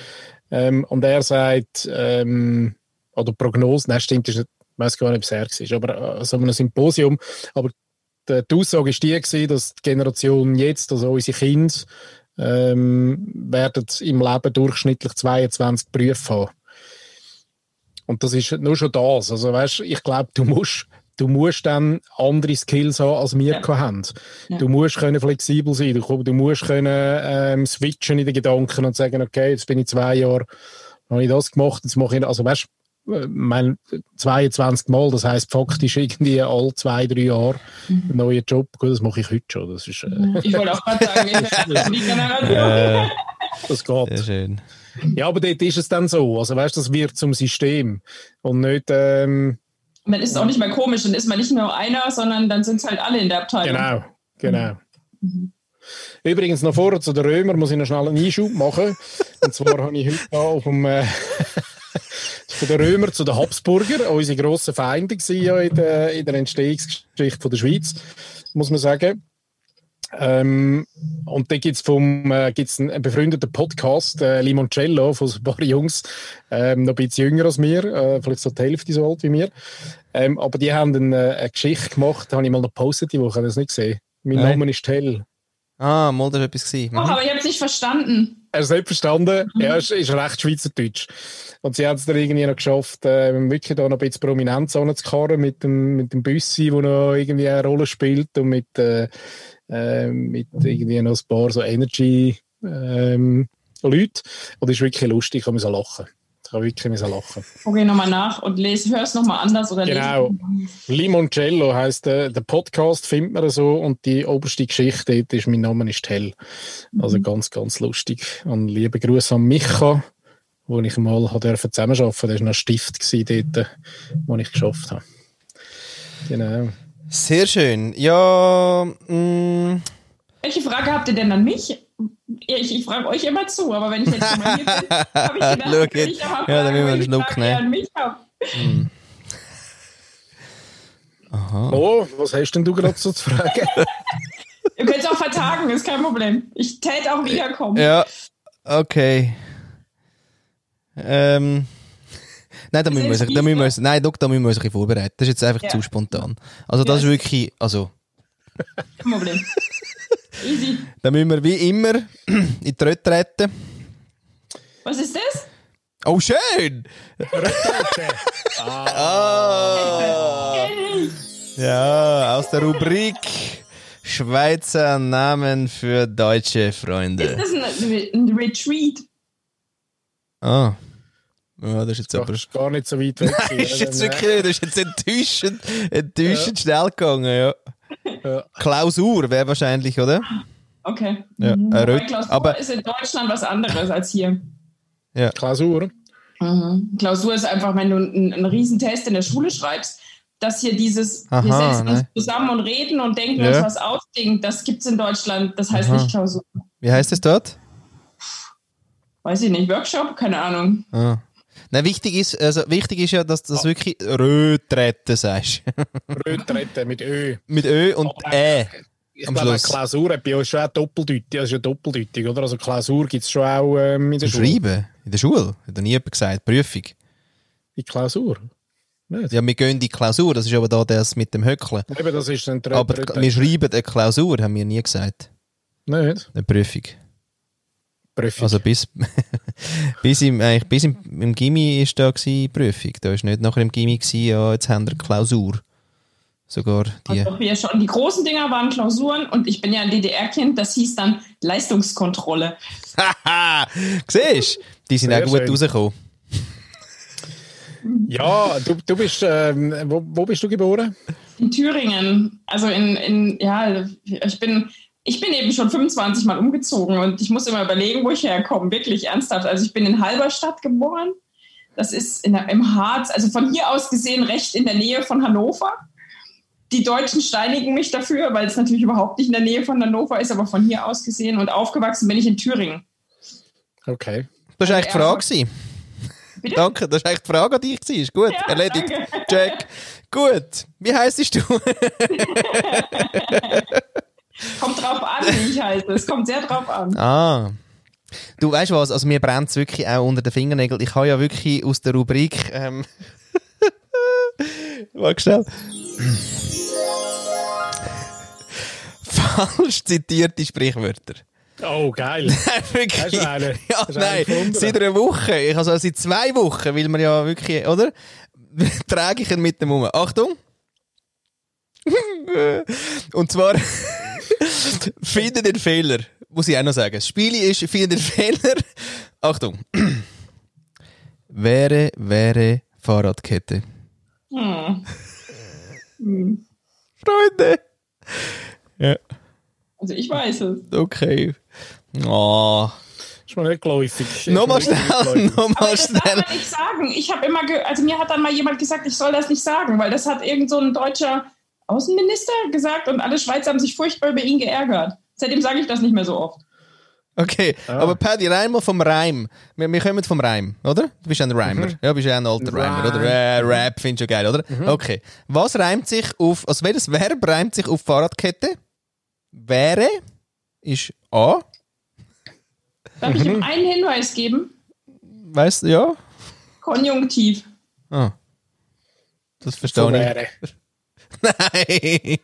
Ähm, und er sagt, ähm, oder Prognosen, nein, stimmt, ich weiß gar nicht, ob es er war, aber äh, so einem Symposium. Aber die, Aussage war die, dass die Generation jetzt, also unsere Kinder, ähm, werden im Leben durchschnittlich 22 Berufe haben. Und das ist nur schon das. Also weißt, ich glaube, du musst du musst dann andere Skills haben, als wir ja. haben. Ja. Du musst können flexibel sein, du, du musst können ähm, switchen in den Gedanken und sagen, okay, jetzt bin ich zwei Jahre, habe ich das gemacht, jetzt mache ich, also weißt äh, mein 22 Mal, das heißt faktisch irgendwie alle zwei, drei Jahre mhm. einen neuen Job. Gut, das mache ich heute schon. Das ist, äh ich wollte auch gerade sagen, ich [laughs] äh, das geht. Sehr schön. Ja, aber dort ist es dann so. Also weißt, das wird zum System und nicht. Ähm, dann ist es auch nicht mehr komisch, dann ist man nicht nur einer, sondern dann sind es halt alle in der Abteilung. Genau, genau. Mhm. Übrigens noch vorher zu den Römern muss ich noch schnell einen Einschub machen. Und zwar habe ich heute auf dem äh, [laughs] von den Römern zu den Habsburger, unsere grossen Feinde ja in der, in der Entstehungsgeschichte von der Schweiz, muss man sagen. Ähm, und da gibt es äh, gibt's einen befreundeten Podcast, äh, Limoncello, von ein paar Jungs, ähm, noch ein bisschen jünger als mir, äh, vielleicht so die Hälfte so alt wie mir. Ähm, aber die haben eine, eine Geschichte gemacht, habe ich mal noch gepostet die Woche, habe das nicht gesehen. Mein Nein. Name ist Tell. Ah, mal da etwas gesehen. Mhm. Oh, aber ich habe es nicht verstanden. Er ist nicht verstanden. Mhm. Ja, ist, ist recht schweizerdeutsch. Und sie haben es dann irgendwie noch geschafft, äh, wirklich da noch ein bisschen Prominenz anzukarren mit dem, mit dem Büssi, der noch irgendwie eine Rolle spielt und mit, äh, äh, mit irgendwie noch ein paar so Energy, ähm, Leute. Und das ist wirklich lustig, ich kann mich so lachen. Ich kann wirklich so lachen. Okay, nochmal nach und lese, hör es nochmal anders oder Genau. Limoncello heisst äh, der Podcast, findet man so und die oberste Geschichte dort ist, mein Name ist Hell. Also mhm. ganz, ganz lustig. Und liebe Grüße an Micha, wo ich mal zusammenarbeiten durfte. Der war noch ein Stift dort, wo ich geschafft habe. Genau. Sehr schön. Ja, mh. Mm. Welche Frage habt ihr denn an mich? Ich, ich frage euch immer zu, aber wenn ich jetzt schon mal hier bin, [laughs] habe ich gedacht, Look ich ja, fragen, dann müssen wir einen Schluck nehmen. Hm. Aha. Oh, was hast denn du gerade so zu fragen? [laughs] Ihr könnt es auch vertagen, ist kein Problem. Ich täte auch wiederkommen. Ja, okay. Ähm. Nein, da müssen, wir sich, da müssen wir uns, nein, da müssen wir uns ein bisschen vorbereiten. Das ist jetzt einfach ja. zu spontan. Also, das ja. ist wirklich, also. Kein Problem. [laughs] Easy. Dann müssen wir wie immer [clears throat] in die Retrette. Was ist das? Oh, schön! Retrette! [laughs] ah. Ja, aus der Rubrik Schweizer Namen für deutsche Freunde. Ist das ein, ein Retreat? Ah. Ja, das ist jetzt aber... Ist gar nicht so weit weg. [laughs] Nein, ist jetzt wirklich, das ist jetzt enttäuschend, enttäuschend ja. schnell gegangen, ja. ja. Klausur wäre wahrscheinlich, oder? Okay. Ja, mhm. äh, Klausur aber ist in Deutschland was anderes als hier. Ja. Klausur? Mhm. Klausur ist einfach, wenn du einen, einen Riesentest in der Schule schreibst, dass hier dieses, Aha, wir setzen uns zusammen und reden und denken ja. uns was aus, das gibt es in Deutschland, das heißt Aha. nicht Klausur. Wie heißt es dort? Weiß ich nicht, Workshop? Keine Ahnung. Ah. Nein, wichtig ist, also wichtig ist ja, dass du das ah. wirklich Rötrette sagst. [laughs] Rötrette mit Ö. Mit Ö und oh, Ä. Ich am glaube. Klausur bei uns schon auch doppeldeutig. Das ist ja doppeldeutig, oder? Also Klausur gibt es schon auch ähm, in der Schule. Schreiben? In der Schule? Hat nie jemand gesagt. Prüfung? Die Klausur? Nicht. Ja, wir gehen in die Klausur. Das ist aber da das mit dem Höckeln. Eben, das ist ein Aber wir schreiben eine Klausur, haben wir nie gesagt. Nicht? Eine Prüfung. Prüfung. Also bis, [laughs] bis, im, eigentlich bis im, im Gimmi ist da gewesen, Prüfung. Da war nicht nachher im Gimmi, gewesen, ja, jetzt haben wir Klausur. Sogar die. Also wir schon. Die großen Dinger waren Klausuren und ich bin ja ein DDR-Kind, das hieß dann Leistungskontrolle. Haha, siehst du? Die sind Sehr auch gut schön. rausgekommen. Ja, du, du bist, ähm, wo, wo bist du geboren? In Thüringen. Also in, in, ja, ich bin ich bin eben schon 25 Mal umgezogen und ich muss immer überlegen, wo ich herkomme. Wirklich ernsthaft. Also ich bin in Halberstadt geboren. Das ist der, im Harz, also von hier aus gesehen recht in der Nähe von Hannover. Die Deutschen steinigen mich dafür, weil es natürlich überhaupt nicht in der Nähe von Hannover ist, aber von hier aus gesehen und aufgewachsen bin ich in Thüringen. Okay. Das war eigentlich die Frage. Bitte? Danke, das war eigentlich die Frage an dich. Ist gut, ja, erledigt. Danke. Jack. Gut, wie heißt du? [laughs] Kommt drauf an, wie ich heiße. Es kommt sehr drauf an. Ah. Du weißt was, also mir brennt es wirklich auch unter den Fingernägeln. Ich habe ja wirklich aus der Rubrik. Ähm, [laughs] Warte schnell. Falsch zitierte Sprichwörter. Oh, geil. [laughs] Nein, wirklich. Ja, nein, seit einer Woche. Ich also seit zwei Wochen, weil man ja wirklich, oder? [laughs] Trage ich ihn mit dem um. Achtung. Und zwar, finde den Fehler, muss ich auch noch sagen. Das Spiel ist, finde den Fehler. Achtung. wäre, wäre Fahrradkette. Hm. Hm. Freunde. Ja, Also ich weiß es. okay. Oh. Ist mir nicht geläufig. Nochmal schnell, [laughs] nochmal das darf schnell. man nicht sagen. Ich habe immer, ge also mir hat dann mal jemand gesagt, ich soll das nicht sagen, weil das hat irgend so ein deutscher Außenminister gesagt und alle Schweizer haben sich furchtbar über ihn geärgert. Seitdem sage ich das nicht mehr so oft. Okay, aber Paddy, rein mal vom Reim. Wir, wir kommen vom Reim, oder? Du bist ein Reimer. Ja, du bist ja ein alter Reimer, oder? Äh, Rap findest du geil, oder? Okay. Was reimt sich auf, also welches Verb reimt sich auf Fahrradkette? Wäre ist A. Darf ich ihm einen Hinweis geben? Weißt du, ja? Konjunktiv. Ah. Das So verstehe ich. wäre. Nein.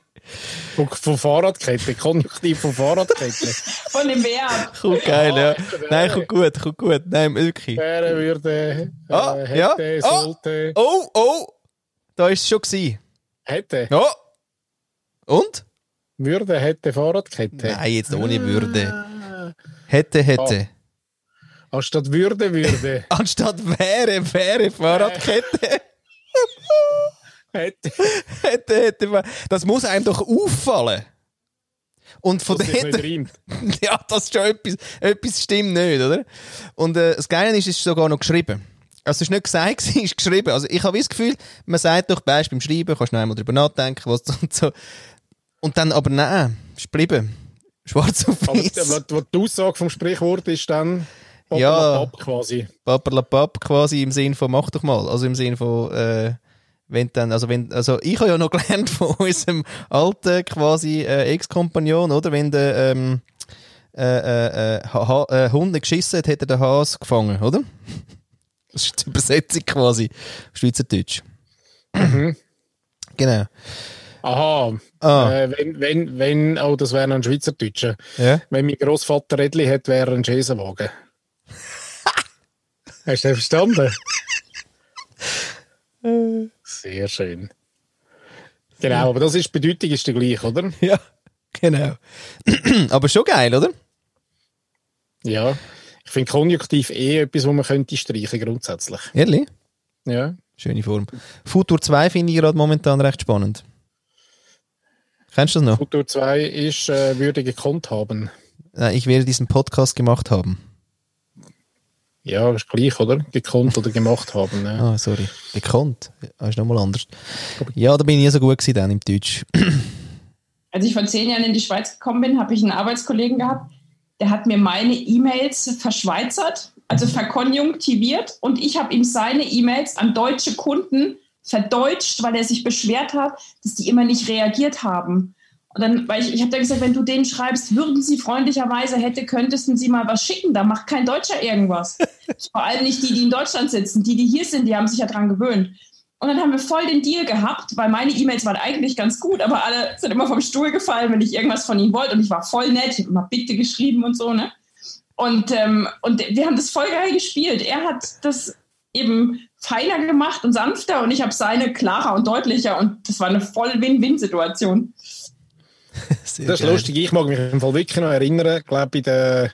Von, von Fahrradkette, Konjunktiv von Fahrradkette. Von dem Verb. Kommt geil, ja. Nein, kommt gut, kommt gut. Nein, wirklich. Wäre, würde, äh, Ah, ja. hätte, Ah. sollte, Oh, oh! Da ist es schon gewesen. hätte. Oh! Und? Würde, hätte, Fahrradkette. Nein, jetzt ohne Würde. Hätte, hätte. Anstatt würde, würde. [laughs] Anstatt wäre, wäre Fahrradkette. [laughs] [laughs] hätte. hätte, hätte. Das muss einem doch auffallen. Und von Das dort. [laughs] Ja, das ist schon etwas. Etwas stimmt nicht, oder? Und äh, das Geile ist, es ist sogar noch geschrieben. Also es ist nicht gesagt, [laughs] es ist geschrieben. Also ich habe das Gefühl, man sagt doch, weißt, beim Schreiben kannst du noch einmal drüber nachdenken, was und so. Und dann aber nein, es ist geblieben. Schwarz auf Aber weiß. die, die die Aussage vom Sprichwort ist dann Ja. Ab quasi. Paperlapap quasi im Sinn von mach doch mal. Also im Sinn von, äh, wenn dann, also wenn, also ich habe ja noch [laughs] gelernt von unserem alten quasi äh, Ex-Kompagnon, oder? Wenn der ähm, äh, äh, äh, äh, Hund nicht geschissen hat, hat er den Has gefangen, oder? [laughs] Das ist die Übersetzung quasi. Schweizerdeutsch. [clears throat] Genau. Aha. Ah. Äh, wenn, wenn, wenn, oh, das wäre ein Schweizerdeutscher. Ja. Wenn mein Großvater Rädli hat, wäre er ein Schäsenwagen. [laughs] Hast du das verstanden? Sehr schön. Genau, aber das ist, die Bedeutung ist die gleiche, oder? [laughs] Ja, genau. [clears throat] Aber schon geil, oder? Ja. Ich finde Konjunktiv eh etwas, wo man könnte streichen grundsätzlich. Ehrlich? Ja. Schöne Form. Futur 2 finde ich gerade momentan recht spannend. Kennst du das noch? Futur 2 ist äh, würde gekonnt haben. Ich werde diesen Podcast gemacht haben. Ja, ist gleich, oder? Gekonnt oder gemacht haben. Ne? Ah, sorry. Gekonnt. Das ist nochmal anders. Ja, da bin ich nie so gut gewesen dann im Deutsch. [clears throat] Als ich vor zehn Jahren in die Schweiz gekommen bin, habe ich einen Arbeitskollegen gehabt, der hat mir meine E-Mails verschweizert, also verkonjunktiviert und ich habe ihm seine E-Mails an deutsche Kunden verdeutscht, weil er sich beschwert hat, dass die immer nicht reagiert haben. Und dann, weil ich, ich habe dann gesagt, wenn du denen schreibst, würden sie freundlicherweise hätte, könntest sie mal was schicken, da macht kein Deutscher irgendwas. [laughs] Vor allem nicht die, die in Deutschland sitzen. Die, die hier sind, die haben sich ja dran gewöhnt. Und dann haben wir voll den Deal gehabt, weil meine E-Mails waren eigentlich ganz gut, aber alle sind immer vom Stuhl gefallen, wenn ich irgendwas von ihnen wollte. Und ich war voll nett, ich habe immer Bitte geschrieben und so, ne? Und, ähm, und wir haben das voll geil gespielt. Er hat das eben feiner gemacht und sanfter und ich habe seine klarer und deutlicher und das war eine voll Win-Win-Situation. [laughs] Sehr Das ist geil. lustig. Ich mag mich im Fall wirklich noch erinnern, glaube bei der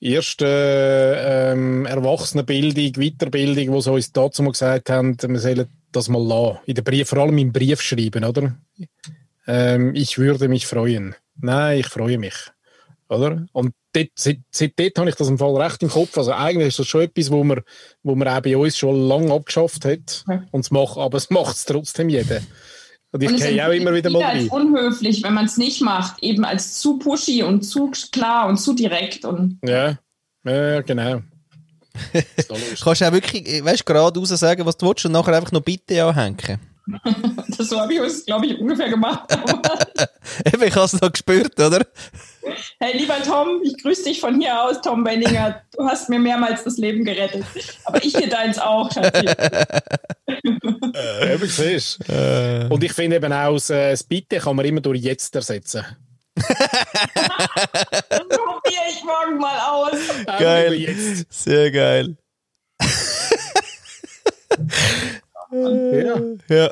ersten ähm, Erwachsenenbildung, Weiterbildung, wo sie uns dazu mal gesagt haben, wir sollen das mal lassen. In den Brief, vor allem im Brief schreiben, oder? Ähm, ich würde mich freuen. Nein, ich freue mich. Oder? Und dort, seit, seit dort habe ich das im Fall recht im Kopf. Also eigentlich ist das schon etwas, wo man, wo man auch bei uns schon lange abgeschafft hat. Und es macht, aber es macht es trotzdem jeder. Und ich es gehe auch immer wieder mal als rein. unhöflich, wenn man es nicht macht, eben als zu pushy und zu klar und zu direkt. Und Ja, ja genau. [laughs] Kannst du auch wirklich, äh, weißt du, geradeaus sagen, was du willst und nachher einfach noch Bitte anhängen. [laughs] das so habe ich es, glaube ich, ungefähr gemacht. [laughs] Eben, ich habe es noch gespürt, oder? hey, lieber Tom, ich grüße dich von hier aus, Tom Benninger. Du hast mir mehrmals das Leben gerettet. Aber ich dir deins auch, Schatzi. Aber siehst du. Und ich finde eben auch, das, äh, das Bitte kann man immer durch Jetzt ersetzen. Das probiere ich morgen mal aus. Geil. Jetzt. Sehr geil. Ja. Ja.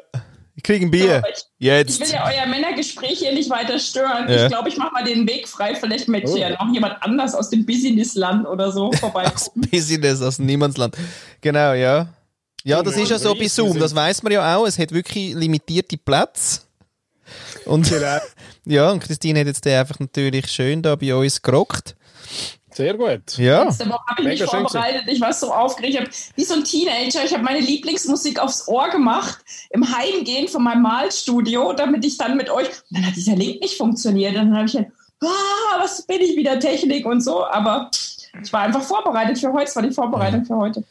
kriegen Bier. So, ich, Jetzt. Ich will ja euer Männergespräch hier nicht weiter stören. Ja. Ich glaube, ich mache mal den Weg frei. Vielleicht möchte Oh. ja noch jemand anders aus dem Businessland oder so [laughs] Aus vorbeikommen. Business, aus Niemandsland. Genau, ja. Ja, das ist ja so bei Zoom, das weiß man ja auch. Es hat wirklich limitierte Plätze. Und Genau. [laughs] ja, und Christine hat jetzt den einfach natürlich schön da bei uns gerockt. Sehr gut. Ja. Letzte Woche habe ich mich Mega schön vorbereitet. Ich war so aufgeregt. Ich hab, wie so ein Teenager. Ich habe meine Lieblingsmusik aufs Ohr gemacht im Heimgehen von meinem Malstudio, damit ich dann mit euch. Und dann hat dieser Link nicht funktioniert. Und dann habe ich gedacht, ah, was bin ich wieder Technik und so. Aber ich war einfach vorbereitet für heute. Es war die Vorbereitung für heute.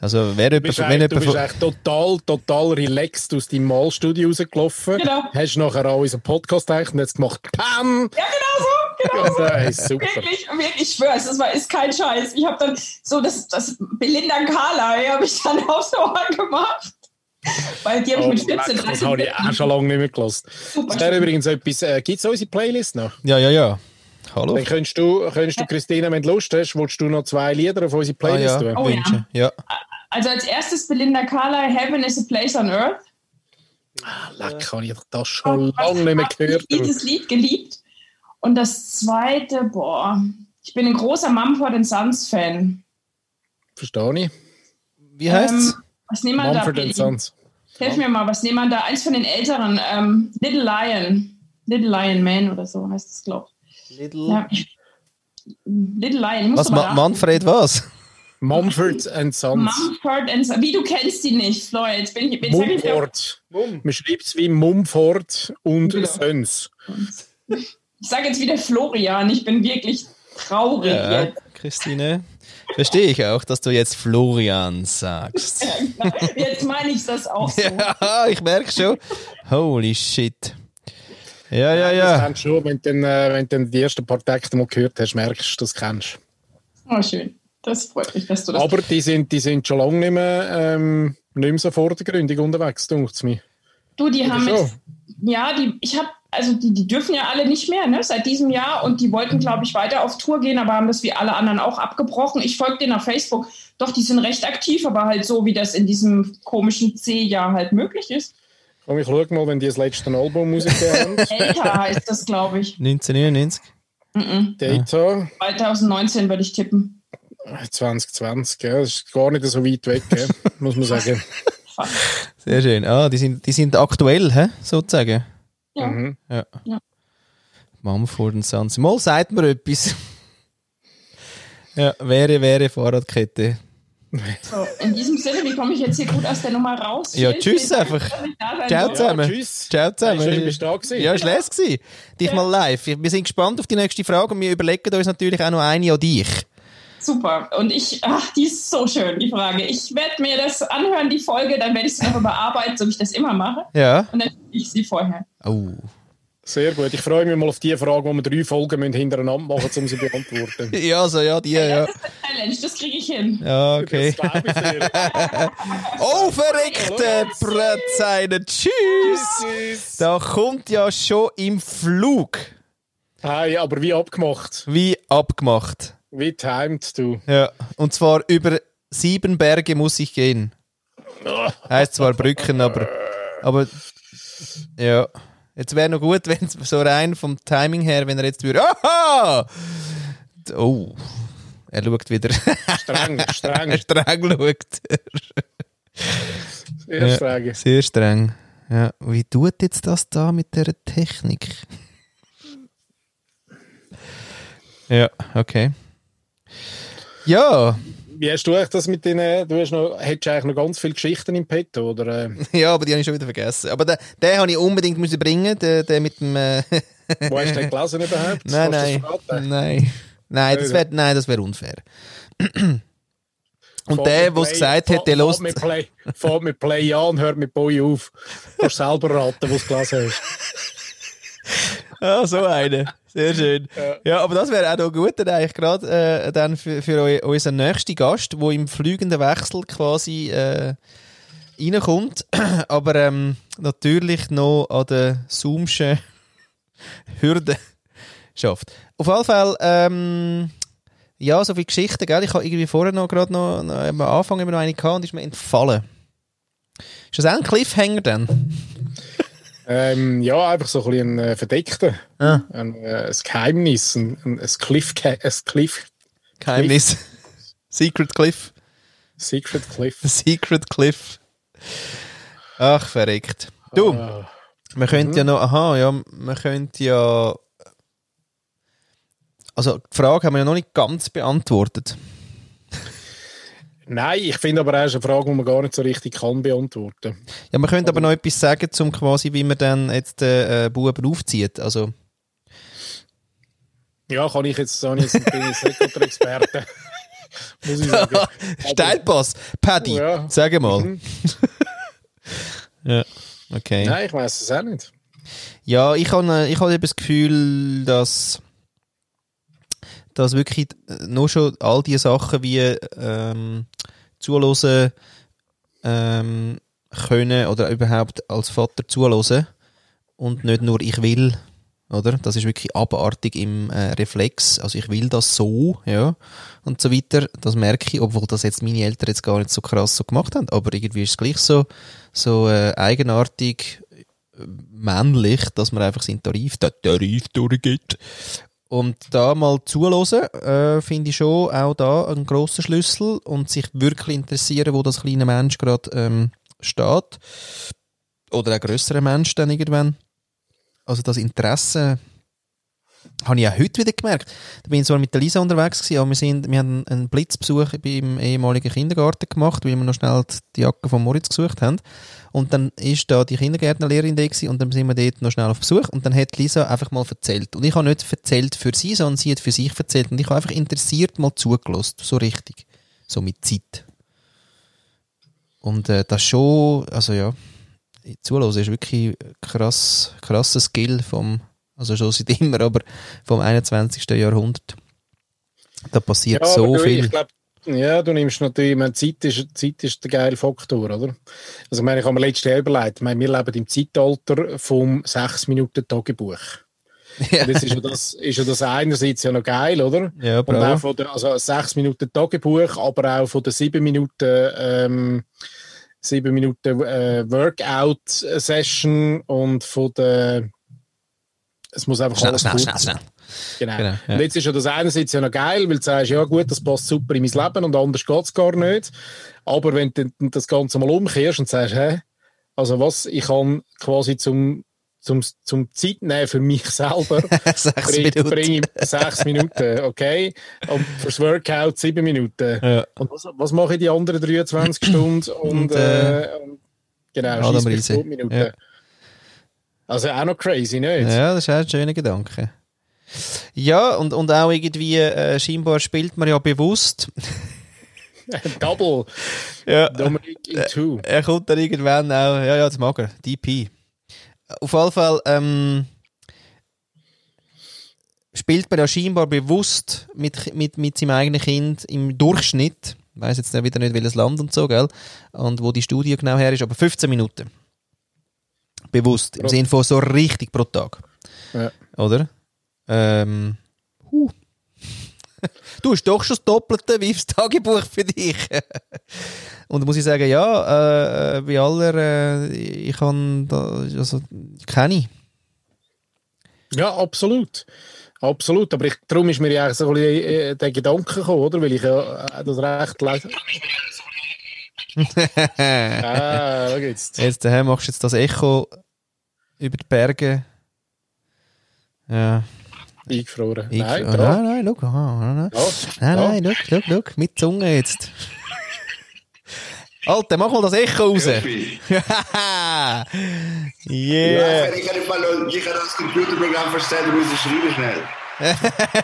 Also, wer Du bist, wenn eigentlich, du bist eigentlich total, total relaxed aus deinem Malstudio rausgelaufen. Genau. Hast nachher an unseren Podcast gedacht und jetzt gemacht, Pam! Ja, genau so. Genau so. Ja, ist super. Wirklich, wirklich, ich schwöre, es war, ist kein Scheiß. Ich habe dann so das, das Belinda Carla habe ich dann [laughs] aufs Ohr gemacht. Weil die habe ich mit 14, Oh, das 13 habe ich auch schon lange nicht mehr gelassen. Das wäre übrigens etwas, äh, gibt es unsere Playlist noch? Ja, ja, ja. Hallo. Dann könntest du, könntest du Christine, wenn du Lust hast, willst du noch zwei Lieder auf unsere Ah, Playlist ja, tun? Oh, ja. Ja. Also als erstes Belinda Carla, Heaven is a Place on Earth. Leck, habe ich das schon lange nicht mehr gehört. Ich dieses Lied geliebt. Und das zweite, boah, ich bin ein großer Mumford Sons Fan. Verstehe ich. Wie heißt's? Ähm, was nehmen wir da? Mumford Billy? Sons. Hilf mir mal, was nehmen wir da? Eins von den älteren, ähm, Little Lion. Little Lion Man oder so heißt es, glaube Little. ich. Ja, ich. Little Lion. Was, Ma Manfred, was? Mumford [laughs] and Sons. Mumford and Sons. Wie du kennst die nicht, Floyd. Jetzt bin ich. Jetzt sag ich Mumford. Man schreibt es wie Mumford und Genau. Sons. Ich sage jetzt wieder Florian. Ich bin wirklich traurig Ja, jetzt. Christine. Verstehe ich auch, dass du jetzt Florian sagst. [laughs] Jetzt meine ich das auch so. Ja, ich merke schon. Holy shit. Ja, ja, Das ja. kennst du schon, wenn du, äh, wenn du die ersten paar Takte mal gehört hast, merkst du, das kennst. Oh, schön. Das freut mich, dass du das. Aber die sind, die sind schon lange nicht mehr, ähm, nicht mehr so vordergründig unterwegs, denkt es mir. Du, die haben schon? jetzt, ja, die, ich habe, also die, die dürfen ja alle nicht mehr, ne, seit diesem Jahr und die wollten, glaube ich, weiter auf Tour gehen, aber haben das wie alle anderen auch abgebrochen. Ich folge denen auf Facebook. Doch, die sind recht aktiv, aber halt so, wie das in diesem komischen C-Jahr halt möglich ist. Komm, ich schau mal, wenn die das letzte Album rausgegeben haben. [laughs] Älter heißt das, glaube ich. 1999. Mhm. Data 2019 würde ich tippen. 2020, ja, das ist gar nicht so weit weg, [laughs] muss man sagen. Sehr schön. Ah, die sind, die sind aktuell, hä? sozusagen. Ja. Mhm. Ja. Ja. Mumford und Sons. Mal sagt mir etwas. ja, wäre, wäre Fahrradkette. So, in diesem Sinne, wie komme ich jetzt hier gut aus der Nummer raus? Ja, tschüss einfach. ich Ciao zusammen. tschüss. Ciao zusammen. Schön, bist du da gewesen. Ja, ist les gewesen. Dich Ja. mal live. Wir sind gespannt auf die nächste Frage und wir überlegen uns natürlich auch noch eine an dich. Super. Und ich, ach, die ist so schön, die Frage. Ich werde mir das anhören, die Folge, dann werde ich sie noch überarbeiten, so wie ich das immer mache. Ja. Und dann schicke ich sie vorher. Oh. Sehr gut. Ich freue mich mal auf die Frage, wo wir drei Folgen müssen hintereinander machen um sie zu beantworten. [laughs] Ja, so, ja, die, ja. Das ist eine Challenge, das kriege ich hin. Ja, okay. Das glaube ich sehr. Oh, verreckte Brettzeile. Tschüss. Tschüss. Da kommt ja schon im Flug. Hey, aber wie abgemacht. Wie abgemacht. Wie timed du. Ja. Und zwar über sieben Berge muss ich gehen. Heißt zwar Brücken, aber. Aber. Ja. Jetzt wäre noch gut, [laughs] wenn es so rein vom Timing her, wenn er jetzt würde. Aha! Oh. Er schaut wieder. Streng, [laughs] streng. streng schaut. Sehr Ja. streng. Sehr streng. Ja. Wie tut jetzt das da mit der Technik? Ja, okay. Ja, Wie hast du eigentlich das mit den, du hast noch, hättest eigentlich noch ganz viele Geschichten im Petto, oder? Äh, [laughs] ja, aber die habe ich schon wieder vergessen. Aber den, den habe ich unbedingt müssen bringen, den, den mit dem. Äh, wo hast du den gelesen überhaupt? [laughs] nein, nein, nein, nein, das wäre, nein, das wäre unfair. [clears throat] Und Fahrt der, der es gesagt hat, der Play, fahrt mit Play an, hört mit Boy auf. Du kannst selber raten, was du gelesen hast. [laughs] Ah, so eine. Sehr schön. Ja, aber das wäre auch noch gut, dann eigentlich gerade äh, dann für, für eu, unseren nächsten Gast, der im fliegenden Wechsel quasi äh, reinkommt, [clears throat] aber ähm, natürlich noch an der Zoomschen [laughs] Hürde schafft. Auf jeden Fall, ähm, ja, so viele Geschichten, gell? Ich habe irgendwie vorher noch gerade noch, noch am Anfang immer noch eine gehabt und ist mir entfallen. Ist das auch ein Cliffhanger dann? Ähm, ja, einfach so ein bisschen ein äh, Verdeckter. Ah. Ein, äh, ein Geheimnis, ein, ein, Cliff, ein Cliff, Geheimnis. Secret Cliff. Secret Cliff. [laughs] Secret Cliff. Ach, verreckt. Du, Ah. wir könnten ja noch, aha, ja, wir könnten ja. Also, die Frage haben wir ja noch nicht ganz beantwortet. Nein, ich finde aber auch, eine Frage, die man gar nicht so richtig kann beantworten. Ja, man könnte aber noch etwas sagen, zum quasi, wie man dann jetzt den äh, Buben aufzieht. Also, Ja, kann ich jetzt, habe ich bin ich nicht Experte. [laughs] Muss ich sagen. [laughs] Steilpass. Paddy, Ja. sag mal. Mhm. [laughs] Ja, okay. Nein, ich weiß es auch nicht. Ja, ich habe ich hab eben das Gefühl, dass, dass wirklich äh, nur schon all diese Sachen wie ähm, zuhören ähm, können oder überhaupt als Vater zuhören und nicht nur ich will, oder? Das ist wirklich abartig im äh, Reflex. Also ich will das so, ja, und so weiter. Das merke ich, obwohl das jetzt meine Eltern jetzt gar nicht so krass so gemacht haben, aber irgendwie ist es gleich so, so äh, eigenartig äh, männlich, dass man einfach seinen Tarif, den Tarif durchgeht. Und da mal zuhören, äh, finde ich schon auch da einen grossen Schlüssel und sich wirklich interessieren, wo das kleine Mensch gerade ähm, steht. Oder ein grösserer Mensch dann irgendwann. Also das Interesse habe ich auch heute wieder gemerkt. Da bin ich zwar mit der Lisa unterwegs gewesen, aber wir, sind, wir haben einen Blitzbesuch beim ehemaligen Kindergarten gemacht, weil wir noch schnell die Jacke von Moritz gesucht haben. Und dann ist da die Kindergärtnerlehrerin da gewesen, und dann sind wir dort noch schnell auf Besuch und dann hat Lisa einfach mal erzählt. Und ich habe nicht erzählt für sie, sondern sie hat für sich erzählt und ich habe einfach interessiert mal zugelassen, so richtig. So mit Zeit. Und äh, das schon, also ja, zulassen ist wirklich krass, krasser Skill vom, also schon seit immer, aber vom 21. Jahrhundert. Da passiert Ja, so du, viel. Ich glaub, ja, du nimmst natürlich, ich meine, Zeit ist, Zeit ist der geile Faktor, oder? Also, ich meine, ich habe mir letztes Jahr überlegt, ich meine, wir leben im Zeitalter vom 6-Minuten-Tagebuch. [laughs] Ja. Jetzt ist ja das, ist ja das einerseits ja noch geil, oder? Ja, Und auch bravo. von der, also 6 Minuten Tagebuch, aber auch von der 7 Minuten, ähm, 7 Minuten äh, Workout-Session und von der, es muss einfach Schnell, alles schnell, gut schnell, sein. schnell. Genau. Genau, ja. Und jetzt ist ja das einerseits ja noch geil, weil du sagst, ja gut, das passt super in mein Leben und anders geht es gar nicht. Aber wenn du das Ganze mal umkehrst und sagst, hä, also was, ich kann quasi zum, zum, zum Zeit nehmen für mich [laughs] selber, [laughs] Sechs bring, Minuten. bring ich sechs Minuten, okay? Und fürs Workout sieben Minuten. Ja. Und was, was mache ich die anderen 23 Stunden? [laughs] Und, Und, äh, äh, und genau, tot Minuten. Ja. Also auch noch crazy, nicht? Ja, das ist auch ein schöner Gedanke. Ja, und, und auch irgendwie, äh, scheinbar spielt man ja bewusst. [laughs] Double. Ja. Dominic in two. Er kommt dann irgendwann auch, ja, ja, das mag er, DP. Auf jeden Fall, ähm, spielt man ja scheinbar bewusst mit, mit, mit seinem eigenen Kind im Durchschnitt, ich weiss jetzt wieder nicht welches Land und so, gell, und wo die Studie genau her ist, aber 15 Minuten. Bewusst, im Sinne von so richtig pro Tag. Ja. Oder? Ähm, huh. [laughs] Du hast doch schon das Doppelte wie das Tagebuch für dich. [laughs] Und da muss ich sagen, ja, äh, bei aller, äh, ich kann da, also, kenne ich. Ja, absolut. Absolut. Aber ich, darum ist mir ja eigentlich so ein bisschen äh, der Gedanke gekommen, oder? Weil ich ja äh, das recht lese. [laughs] ah, schau jetzt. Jetzt machst du jetzt das Echo über die Berge. Ja. Eingefroren. Nein, oh, da. nein, nein, schau, aha, nein, nein. Ja, Nein, da. nein, schau, schau, schau, mit Zunge jetzt. [laughs] Alter, mach mal das Echo raus. Ja, [laughs] yeah. ich kann mal noch, ich kann das Computerprogramm verstehen, du musst schreiben schnell.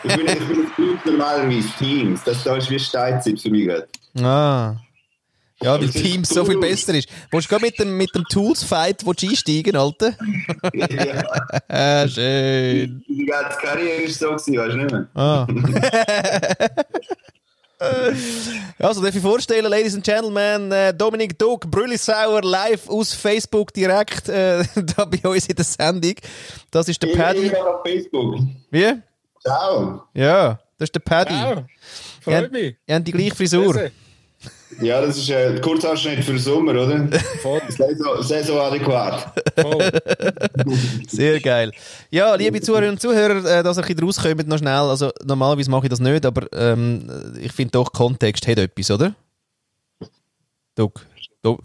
ich bin, ich bin normalerweise Teams. Das da ist wie Steinzeit für mich gerade. Ah. Ja, weil Teams so viel besser ist. Willst du gerade mit dem, mit dem Tools-Fight einsteigen, Alter? ja, [laughs] Ah, schön. die ganze Karriere ist so gewesen, weißt du nicht mehr? Ah. [laughs] Also, darf ich vorstellen, Ladies and Gentlemen, äh, Dominik Duck, Brüllisauer, live aus Facebook direkt äh, [laughs] da bei uns in der Sendung. Das ist der Ich Paddy. bin auf Facebook. Wie? Ciao. Ja, das ist der Paddy. Ja, Ihr freut mich. Ihr habt die gleiche Frisur. Grüße. Ja, das ist ein Kurzabschnitt für den Sommer, oder? Voll. Saison, Saison adäquat. Voll. Sehr geil. Ja, liebe Zuhörerinnen und Zuhörer, äh, dass ihr ein bisschen rauskommt, noch schnell. Also, normalerweise mache ich das nicht, aber ähm, ich finde doch, Kontext hat etwas, oder? Doug,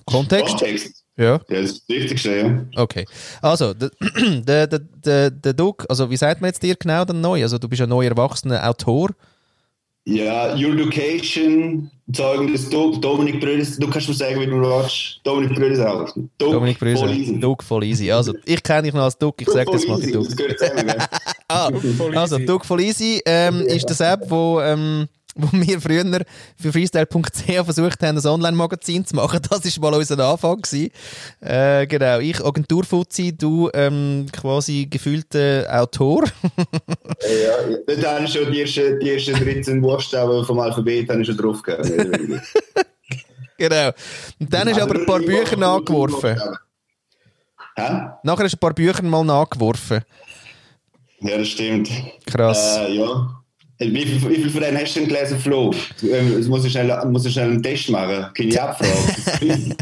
Kontext? Kontext? Ja. Ja, das ist das Wichtigste, ja. Okay. Also, [clears throat] der, der, der, der Doug, also wie sagt man jetzt dir genau dann neu? Also, du bist ein neu erwachsener Autor. Ja, Your Education, Zeugen des Dominik Brödes. Du kannst mir sagen, wie du willst. Dominik Brödes auch. Dominik Brödes. Doug voll easy. Also, ich kenne dich noch als Doug, ich sage das mal. Doug. Das gehört zusammen, [laughs] ah, also, Doug voll easy ähm, ist das App, wo... Ähm, wo wir früher für freestyle.ch versucht haben, ein Online-Magazin zu machen. Das war mal unser Anfang. Äh, genau, ich Agenturfuzzi, du ähm, quasi gefühlter Autor. ja, ja, dort habe ich schon die ersten, die ersten 13 Buchstaben vom Alphabet habe ich schon drauf gehabt. [laughs] genau. Und dann hast du aber ein paar Bücher nachgeworfen. Hä? Nachher hast du ein paar Bücher mal nachgeworfen. Ja, das stimmt. Krass. Äh, ja. Wie viel, wie viel von denen hast du denn gelesen, Flo? Ähm, muss ich schnell, muss ich schnell einen Test machen. Keine [laughs] Abfrage.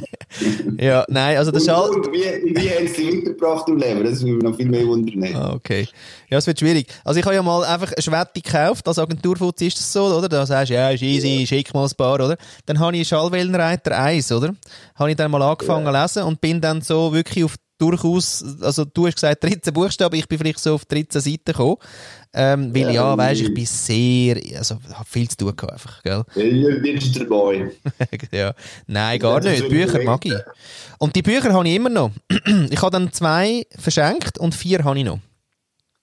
ja, nein, also das ist halt... Wie, wie haben sie weitergebracht im Leben? Das würde mich noch viel mehr wundern. Ah, okay. Ja, es wird schwierig. Also ich habe ja mal einfach eine Schwette gekauft, als Agenturfutz ist das so, oder? Da sagst du, ja, ist easy, ja. schick mal ein paar, oder? Dann habe ich Schallwellenreiter 1, oder? Habe ich dann mal angefangen zu ja. lesen und bin dann so wirklich auf durchaus, also du hast gesagt 13 Buchstaben, ich bin vielleicht so auf 13 Seiten gekommen. Ähm, weil ja, ja weißt, ich bin sehr, also habe viel zu tun gehabt einfach, gell? Ja, Digital Boy. [laughs] ja. Nein, gar nicht. Bücher mag ich. Und die Bücher habe ich immer noch. [clears throat] ich habe dann zwei verschenkt und vier habe ich noch.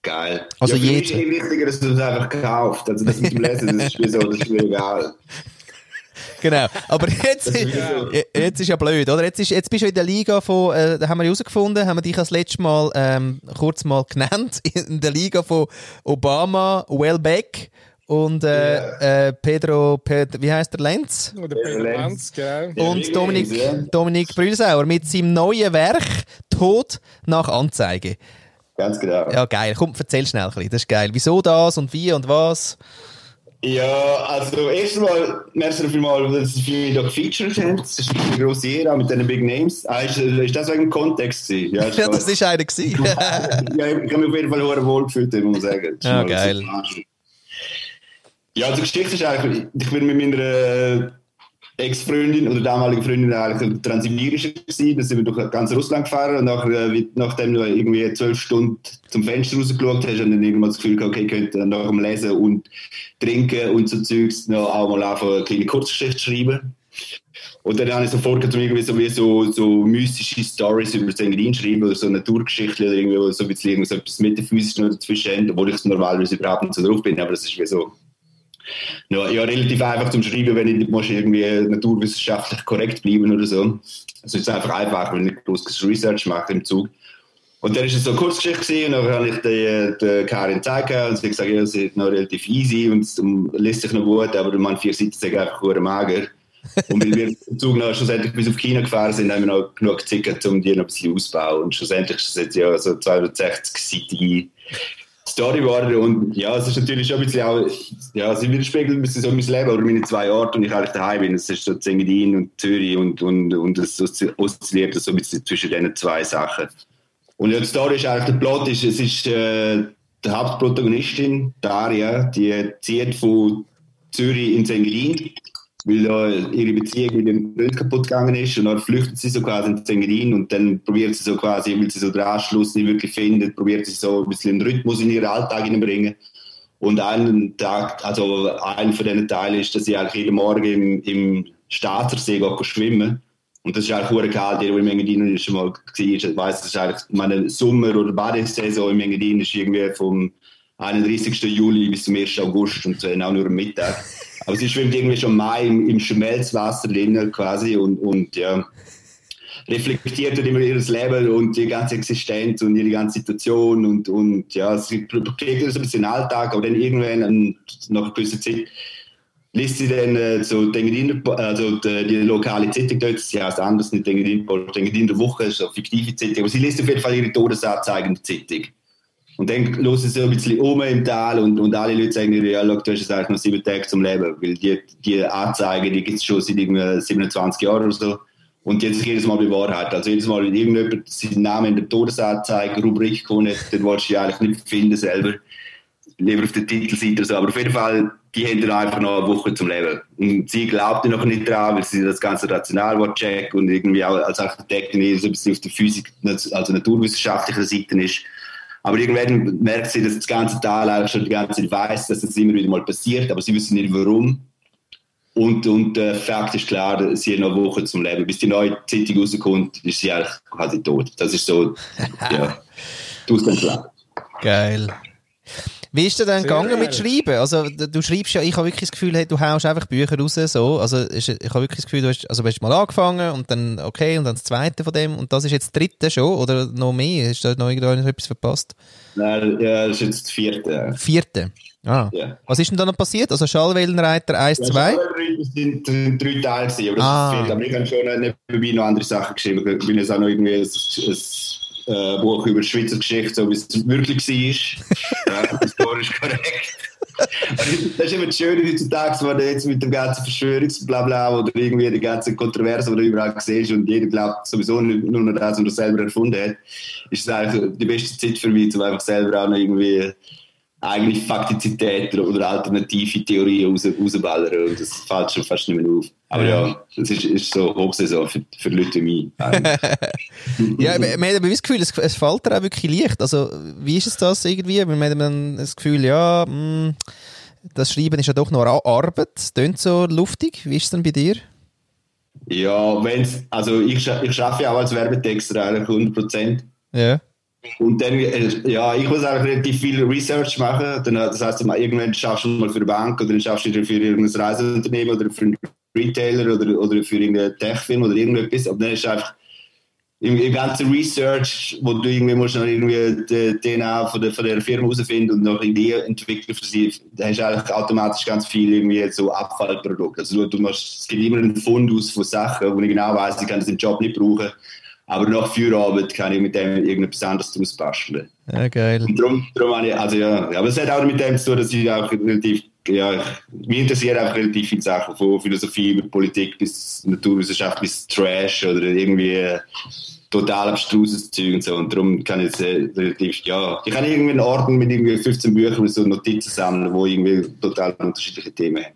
Geil. Also ja, jeder. ist viel wichtiger, dass du es einfach kaufst. Also das mit dem Lesen, das ist mir so, das ist mir egal. [laughs] genau. Aber jetzt, ist, jetzt ist ja blöd, oder? Jetzt, ist, jetzt bist du in der Liga von, äh, da haben wir herausgefunden, haben wir dich das letzte Mal ähm, kurz mal genannt, [laughs] in der Liga von Obama, Wellbeck und äh, yeah. äh, Pedro, Pedro, wie heißt der Lenz? Oder Pedro Lenz, genau. Und Dominik, Dominik Brüsauer mit seinem neuen Werk Tod nach Anzeige. Ganz genau. Ja, geil. Komm, erzähl schnell ein bisschen. Das ist geil. Wieso das und wie und was? Ja, also erstmal, merci vielmals, dass Sie mich da gefeatured haben. Das ist eine grosse Ehre mit diesen Big Names. Ah, ist, ist das wegen Kontext? Gewesen? Ja, ja das war einer. [laughs] ja, ich habe mich auf jeden Fall wohl gefühlt, muss man sagen. Ja, geil. Ja, also die Geschichte ist eigentlich, ich bin mit meiner Ex-Freundin oder damalige Freundin eigentlich transsibirische gewesen. Da sind wir durch ganz Russland gefahren und nach, äh, nachdem du irgendwie zwölf Stunden zum Fenster rausgeschaut hast, und dann irgendwann das Gefühl gehabt, okay, ich könnte nach dem Lesen und Trinken und so Zeugs noch auch mal anfangen, eine kleine Kurzgeschichte schreiben. Und dann habe ich so vorgekommen, irgendwie so, wie so, so mystische Stories über das Engadin schreiben oder so Naturgeschichte oder irgendwie so ein bisschen so etwas Metaphysisches dazwischen, obwohl ich normalerweise überhaupt nicht so drauf bin, aber das ist wie so ja, ja, relativ einfach zum Schreiben, wenn ich muss irgendwie naturwissenschaftlich korrekt bleiben oder so. Also es ist einfach einfach, wenn ich großes Research mache im Zug. Und dann ist es so eine Kurzgeschichte und dann habe ich die, die Karin gezeigt und sie hat gesagt, ja, es ist noch relativ easy und es lässt sich noch gut, aber man vier Seiten sind einfach nur mager. und weil wir im Zug noch schlussendlich bis auf China gefahren sind, haben wir noch genug gezickert, um die noch ein bisschen auszubauen. Und schlussendlich ist es jetzt ja so 260-seitige Story geworden und ja, es ist natürlich schon ein bisschen auch, ja, sie widerspiegelt ein bisschen so mein Leben oder meine zwei Orte, und ich eigentlich daheim bin. Es ist so Zengadin und Zürich und, und, und das oszilliert so ein bisschen zwischen diesen zwei Sachen. Und ja, die Story ist eigentlich, der Plot ist, es ist äh, die Hauptprotagonistin, Daria, die zieht von Zürich in Zengadin weil da ihre Beziehung mit dem Freund kaputt gegangen ist und dann flüchtet sie so quasi in Zengerin und dann probiert sie so quasi, weil sie so den Anschluss nicht wirklich findet, probiert sie so ein bisschen einen Rhythmus in ihren Alltag hineinbringen. Und einen Tag, also ein von diesen Teilen ist, dass sie eigentlich jeden Morgen im, im Staatsersee schwimmen. Und das ist eigentlich hure kalt, jeder, der in Engadin schon mal war, weiss, das ist eigentlich, meine Sommer- oder Badesaison in Engadin ist irgendwie vom 31. Juli bis zum 1. August und auch nur am Mittag. Aber sie schwimmt irgendwie schon Mai im, im Schmelzwasser drin quasi und, und ja, reflektiert immer ihr Leben und die ganze Existenz und ihre ganze Situation und, und ja, sie kriegt so ein bisschen den Alltag, aber dann irgendwann nach einer gewissen Zeit liest sie dann äh, so Engadin, also die, die, lokale Zeitung dort, sie heißt anders, nicht Engadin, Engadin der Woche, ist eine fiktive Zeitung, aber sie liest auf jeden Fall ihre Todesanzeige in der Zeitung. Und dann hören sie so ein bisschen um im Tal und, und alle Leute sagen, ja, schau, du hast jetzt eigentlich noch sieben Tage zum Leben. Weil die, die Anzeigen, die gibt es schon seit irgendwie 27 Jahren oder so. Und jetzt jedes Mal bewahrheit. Also jedes Mal, wenn irgendjemand seinen Namen in der Todesanzeige, Rubrik hat, dann willst du ihn eigentlich nicht finden selber. Lieber auf der Titelseite oder so. Aber auf jeden Fall, die haben dann einfach noch eine Woche zum Leben. Und sie glaubt noch nicht dran, weil sie das ganze rational checken und irgendwie auch als Architektin so ein bisschen auf der Physik, also naturwissenschaftlichen Seite ist. Aber irgendwann merkt sie, dass das ganze Tal eigentlich schon die ganze Zeit weiß, dass das immer wieder mal passiert, aber sie wissen nicht warum. Und, und äh, Fakt ist klar, sie hat noch eine Woche zum Leben. Bis die neue Zeitung rauskommt, ist sie eigentlich quasi tot. Das ist so, ja, [laughs] du hast klar. Geil. Wie ist dir denn gegangen mit Schreiben? Also, du schreibst ja, ich habe wirklich das Gefühl, hey, du haust einfach Bücher raus, so. Also, ich habe wirklich das Gefühl, du hast, also, du hast mal angefangen und dann, okay, und dann das zweite von dem und das ist jetzt das dritte schon oder noch mehr? Hast du da noch etwas verpasst? Nein, ja, das ist jetzt das vierte. Vierte? Ah. Ja. Was ist denn da noch passiert? Also, Schallwellenreiter 1, ja, 2? Das sind, sind drei Teile, aber das ah. ist vierte. Aber ich habe schon nebenbei noch andere Sachen geschrieben. Ich bin jetzt auch noch irgendwie ein, ein äh, Buch über die Schweizer Geschichte, so wie es wirklich war. [laughs] ja, historisch korrekt. das ist immer das Schöne heutzutage, wenn du jetzt mit dem ganzen Verschwörungsblabla oder irgendwie die ganze Kontroverse, die du überall siehst und jeder glaubt sowieso nur noch das, was er selber erfunden hat, ist es eigentlich die beste Zeit für mich, um einfach selber auch noch irgendwie eigentlich Faktizität oder alternative Theorien raus, rausballern und das fällt schon fast nicht mehr auf. Aber ja, das ist, ist so Hochsaison für, für Leute wie mich. [laughs] ja, man hat aber das Gefühl, es, es fällt dir auch wirklich leicht. Also, wie ist es das irgendwie? Man hat dann das Gefühl, ja, mh, mm, das Schreiben ist ja doch noch Arbeit. Es klingt so luftig. Wie ist es denn bei dir? Ja, wenn's, also ich, ich arbeite ja auch als Werbetexter eigentlich 100 Prozent. Ja. Und dann, äh, ja, ich muss auch relativ viel Research machen. Dann, das heißt, irgendwann schaffst du mal für eine Bank oder dann schaffst du für irgendein Reiseunternehmen oder für einen Retailer oder, oder für irgendeine Tech-Firma oder irgendetwas. Aber dann ist einfach im, im ganzen Research, wo du irgendwie musst noch irgendwie die DNA von der, von der Firma herausfinden und noch Ideen entwickeln für sie, da hast du eigentlich automatisch ganz viel irgendwie so Abfallprodukte. Also du, du musst, es gibt immer einen Fund aus von Sachen, wo ich genau weiß, ich kann diesen Job nicht brauchen aber nach Feierabend kann ich mit dem irgendetwas anderes daraus basteln. Ja, geil. Und darum, darum habe ich, also ja, aber es hat auch mit dem zu tun, dass ich auch relativ, ja, mich interessieren einfach relativ viele Sachen, von Philosophie über Politik bis Naturwissenschaft bis Trash oder irgendwie total abstruses Zeug und so. Und darum kann ich jetzt äh, relativ, ja, ich kann irgendwie einen Ordner mit irgendwie 15 Büchern und so Notizen sammeln, wo irgendwie total unterschiedliche Themen haben.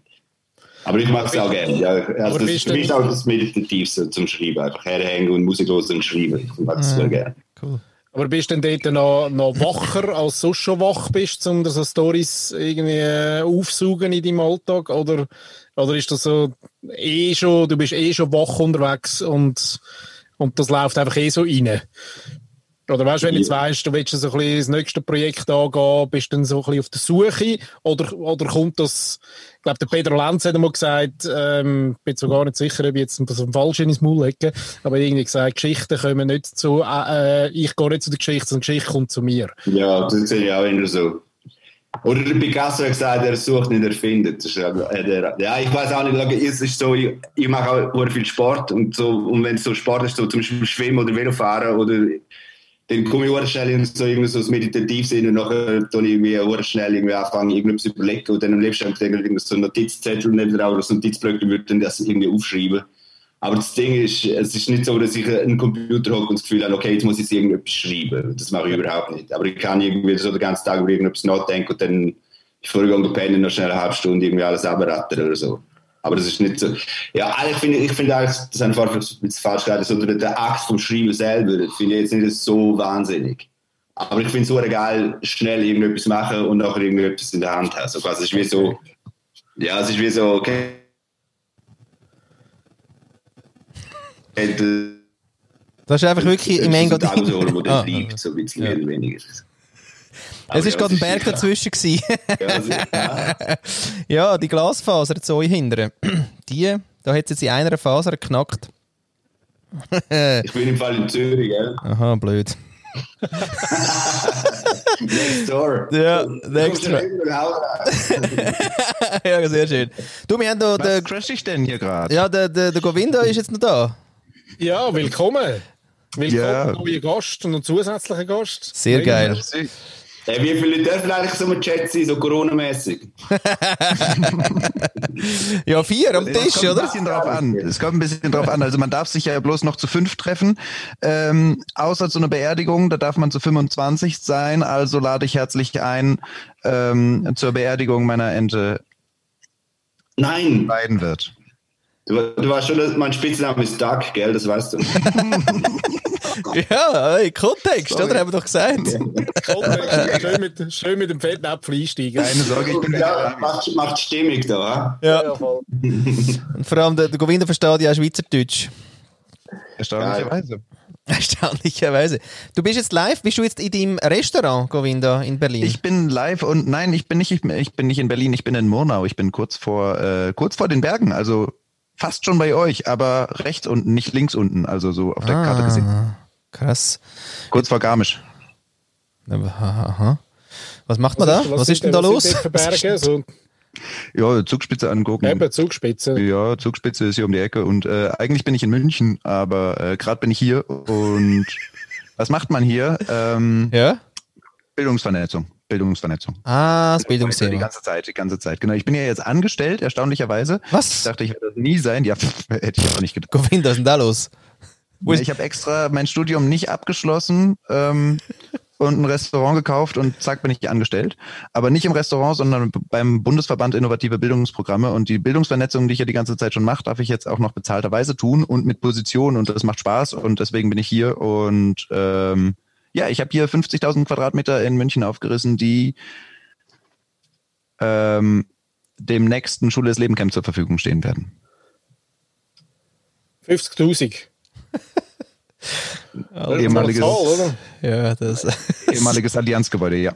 Aber ich mache es auch gerne. Ja, also das ist für mich auch das Meditativste zum Schreiben. Einfach herhängen und Musik hören und schreiben. Ich mache es sehr ah, gerne. Cool. Aber bist du denn dort noch, noch wacher, als du schon wach bist, um so Stories irgendwie äh, aufsaugen in deinem Alltag? Oder, oder ist das so eh schon, du bist eh schon wach unterwegs und, und das läuft einfach eh so rein? Oder weißt du, wenn du jetzt weißt, du willst so ein bisschen das nächste Projekt angehen, bist du dann so ein bisschen auf der Suche? Oder, oder kommt das, ich glaube, der Pedro Lenz hat einmal gesagt, ähm, bin so gar nicht sicher, ob ich jetzt das falsch ins Maul lege, aber irgendwie gesagt, Geschichten kommen nicht zu, äh, äh, ich gehe nicht zu der Geschichte, sondern die Geschichte kommt zu mir. Ja, das sehe ich auch immer so. Oder der Picasso hat gesagt, er sucht nicht, er findet. Ja, ich weiß auch nicht, es ist so, ich, ich mache auch viel Sport und so, und wenn es so Sport ist, so zum Beispiel Schwimmen oder Velofahren oder dann komme ich auch schnell in so, irgendwie so das Meditativsinn und nachher tue ich irgendwie auch schnell irgendwie anfangen, irgendwas zu überlegen und dann am liebsten irgendwie so ein Notizzettel neben oder so ein Notizblöcke würde dann das irgendwie aufschreiben. Aber das Ding ist, es ist nicht so, dass ich einen Computer habe und das Gefühl habe, okay, jetzt muss ich irgendetwas schreiben. Das mache ich überhaupt nicht. Aber ich kann irgendwie so den ganzen Tag über irgendetwas nachdenken und dann vorgegangen pennen noch schnell eine halbe Stunde irgendwie alles abrattern oder so. Aber das ist nicht so. Ja, ich finde, ich finde eigentlich, das vorher ein falsch gesagt, so der Akt vom Schreiben selber, finde ich jetzt nicht so wahnsinnig. Aber ich finde es so geil, schnell irgendetwas machen und nachher irgendetwas in der Hand haben. Also, es ist wie so, ja, es ist wie so, okay. Das ist einfach wirklich im Engo. Das ist wo der [laughs] ah, bleibt, so ein bisschen mehr oder weniger. Es war gerade ein Berg dazwischen. [laughs] [laughs] ja, die Glasfaser zu euch hindern. Die, da hat sie in einer Faser geknackt. [laughs] ich bin im Fall in Zürich, gell? Aha, blöd. next door. Ja, next door. ja, sehr schön. Du, wir haben da... Was crash ich denn hier gerade? Ja, der, der, der Govinda ist jetzt noch da. Ja, willkommen. Willkommen, ja. neuer Gast und zusätzlicher Gast. Sehr geil. Hey, wie viele Leute dürfen eigentlich so im Chat sein, so Corona-mäßig? [laughs] Ja, vier am Es Tisch, kommt ein oder? bisschen drauf an. Es kommt ein bisschen drauf an. Also man darf sich ja bloß noch zu fünf treffen. Ähm, außer zu einer Beerdigung, da darf man zu 25 sein. Also lade ich herzlich ein ähm, zur Beerdigung meiner Ente Nein, leiden wird. du, du weißt schon, dass mein Spitzname ist Doug, gell? Das weißt du. [laughs] Ja, hey, Kontext, Sorry. oder? Haben wir doch gesagt. Kontext, schön, mit, schön mit dem fetten Apfel einsteigen. Keine Sorge, ich bin Ja, macht, macht Stimmung da? Ja. Ja, voll. Und vor allem, der, der Govinda versteht ja Schweizerdeutsch. erstaunlicherweise. [laughs] Erstaunlicherweise. Du bist jetzt live, bist du jetzt in deinem Restaurant, Govinda, in Berlin? Ich bin live und nein, ich bin nicht, ich, ich bin nicht in Berlin, ich bin in Murnau. Ich bin kurz vor, äh, kurz vor den Bergen, also fast schon bei euch, aber rechts unten, nicht links unten, also so auf der Karte gesehen. Krass. Kurz vor Garmisch. Aha, aha. Was macht man da? Was, sind ist denn da was los? für Berge? So, Ja, Zugspitze angucken. eben, Zugspitze. Ja, Zugspitze ist hier um die Ecke und äh, eigentlich bin ich in München, aber äh, gerade bin ich hier und [laughs] was macht man hier? Ähm, Ja? Bildungsvernetzung. Bildungsvernetzung. Ah, das Die Bildungsthema. ganze Zeit, die ganze Zeit. Genau. Ich bin ja jetzt angestellt, erstaunlicherweise. Was? Ich dachte, ich werde das nie sein. Ja, pff, [laughs] hätte ich aber nicht gedacht. Govinda, was ist denn da los? Ich habe extra mein Studium nicht abgeschlossen ähm, und ein Restaurant gekauft und zack bin ich angestellt. Aber nicht im Restaurant, sondern beim Bundesverband Innovative Bildungsprogramme. Und die Bildungsvernetzung, die ich ja die ganze Zeit schon mache, darf ich jetzt auch noch bezahlterweise tun und mit Position. Und das macht Spaß und deswegen bin ich hier. Und ähm, ja, ich habe hier 50.000 Quadratmeter in München aufgerissen, die ähm, dem nächsten Schule des Leben Camp zur Verfügung stehen werden. 50.000. Ehemaliges, Zahl, oder? Ja, das. ehemaliges Allianzgebäude, ja.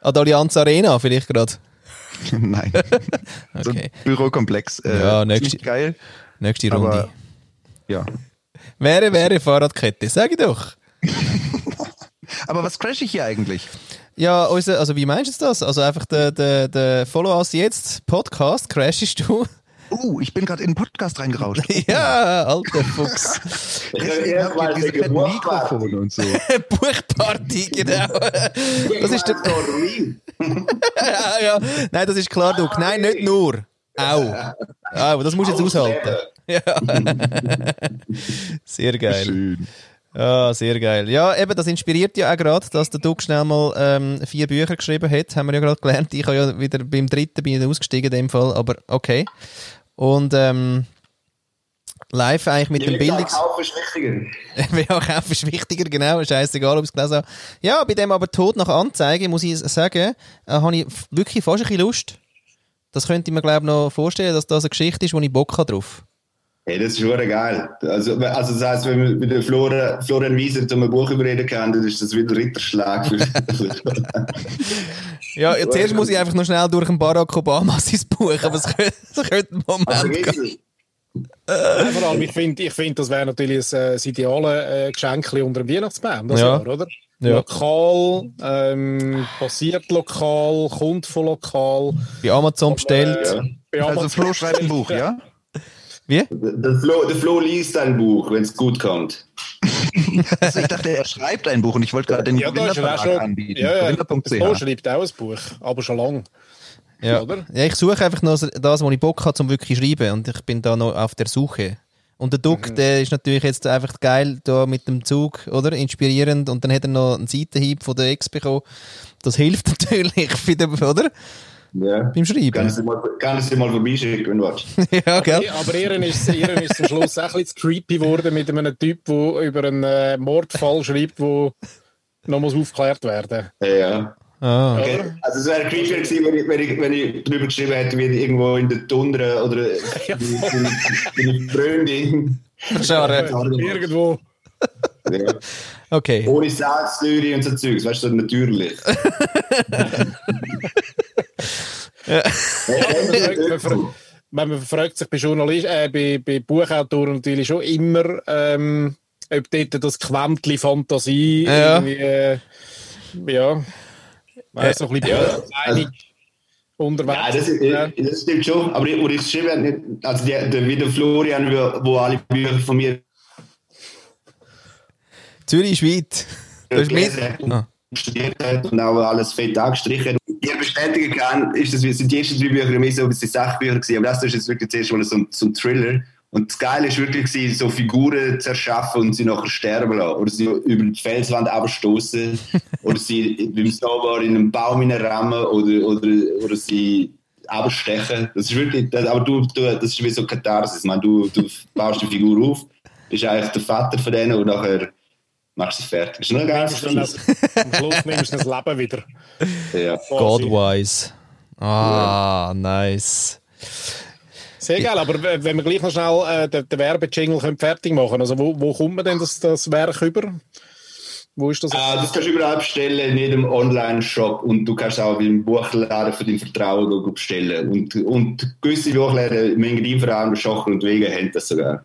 An der Allianz Arena vielleicht gerade. [laughs] Nein. [laughs] So Okay. ein Bürokomplex. Äh, Ja, nächste- geil. Nächste Runde. Aber ja. Wäre, wäre Fahrradkette, sag ich doch. [laughs] Aber was crash ich hier eigentlich? Ja, unser, also wie meinst du das? Also einfach der, der, der Follow Us jetzt Podcast, crashest du? Uh, ich bin gerade in den Podcast reingerauscht. [laughs] ja, alter Fuchs. Deswegen hab ich hier diese fetten Mikrofone und so. [laughs] Buchparty, genau. Das ist der. ja, [laughs] ja. Nein, das ist klar, du. Nein, nicht nur. Au. Au, das musst du jetzt aushalten. Ja. Sehr geil. Schön. Ja, sehr geil. Ja, eben, das inspiriert ja auch gerade, dass der Doug schnell mal ähm, vier Bücher geschrieben hat. Haben wir ja gerade gelernt. Ich habe ja wieder beim dritten bin ich ausgestiegen in dem Fall, aber okay. Und ähm, live eigentlich mit dem Bildungs... Kaufen ist wichtiger. [laughs] ja, kaufen ist wichtiger, genau. Scheißegal, ob ich es gelesen habe. Ja, bei dem aber Tod nach Anzeige, muss ich sagen, äh, habe ich wirklich fast ein bisschen Lust. Das könnte ich mir, glaube ich, noch vorstellen, dass das eine Geschichte ist, wo ich Bock habe drauf. Hey, das ist schon geil. Also, also das heisst, wenn man mit der Florian, Florian Wieser zu einem Buch überreden kann, dann ist das wieder ein Ritterschlag. Für, [laughs] Ja, ja, zuerst muss ich einfach noch schnell durch ein Barack Obama sein Buch, aber es könnte, [laughs] es könnte einen Moment gehen. vergiss Ja, vor allem, ich finde, ich find, das wäre natürlich ein, äh, das ideale äh, Geschenk unter dem Weihnachtsbaum, das Ja. Jahr, oder? Ja. Lokal, ähm, passiert lokal, kommt von lokal. Bei Amazon bestellt. Ja. Bei Also Amazon Flo schreibt ein Buch, ja? Wie? Der Flo, der Flo liest ein Buch, wenn es gut kommt. [laughs] Also ich dachte, er schreibt ein Buch und ich wollte gerade den Ja, er schon. anbieten. Ja, ja. Flo schreibt auch ein Buch, aber schon lange. Ja. Oder? ja, ich suche einfach noch das, wo ich Bock habe, zum wirklich schreiben. Und ich bin da noch auf der Suche. Und der Duck, der ist natürlich jetzt einfach geil da mit dem Zug, oder? Inspirierend. Und dann hat er noch einen Seitenhieb von der Ex bekommen. Das hilft [laughs] natürlich, für den, oder? Ja. Beim Schreiben. Kann es dir mal, kann es dir mal vorbeischicken, wenn du willst. ja, [laughs] gell? Ja, aber ihren ist, ihren ist zum Schluss auch ein bisschen creepy geworden mit einem Typ, der über einen äh, Mordfall schreibt, der noch muss aufgeklärt werden Ja, ja. Ah. Okay. Also es wäre creepier gewesen, wenn ich, wenn, ich, wenn ich drüber geschrieben hätte, wie irgendwo in der Tundra oder [laughs] deine Freundin. Schade. Irgendwo. Ja. Okay. Ohne Salzsäure und so Zeugs, weißt du, natürlich. [laughs] Man fra- man man fragt sich bei Journalisten, äh, bei, bei Buchautoren natürlich schon immer, ähm, ob dort das Quäntchen Fantasie Ja. irgendwie, äh, ja, weiss, so ein bisschen Ja, einig unterwegs Ja, das, ist, ja. ist, das stimmt schon. Aber ich, ich nicht, also der, der, wie der Florian, wo, wo alle Bücher von mir Zürich ist weit. Du hast mit. Ah. studiert hat und auch alles fett angestrichen Ich bestätigen kann, ist das, sind die ersten drei Bücher mehr so ein bisschen Sachbücher gewesen, aber das ist jetzt wirklich das erste Mal so, ein- so ein Thriller. Und das Geile ist wirklich, gewesen, so Figuren zu erschaffen und sie nachher sterben lassen. Oder sie über die Felswand abstoßen. [laughs] oder sie beim Snowboard in einen Baum rammen oder, oder, oder sie abstechen. Das ist wirklich, das, aber du, du, das ist wie so Katharsis. Meine, du, du baust die Figur auf, bist eigentlich der Vater von denen und nachher machst du sie fertig. Ist nur das, am Schluss nimmst du das Leben wieder. Ja. Godwise. Ah, nice. Sehr geil, aber wenn wir gleich noch schnell äh, den, den Werbejingle können fertig machen also wo, wo kommt man denn das, das Werk über? Wo ist das? Ah, das kannst du überall bestellen, in jedem Online-Shop und du kannst auch beim Buchladen für dein Vertrauen bestellen. Und, und gewisse Buchläden, Mengen Verein, Schacher und Wege haben das sogar.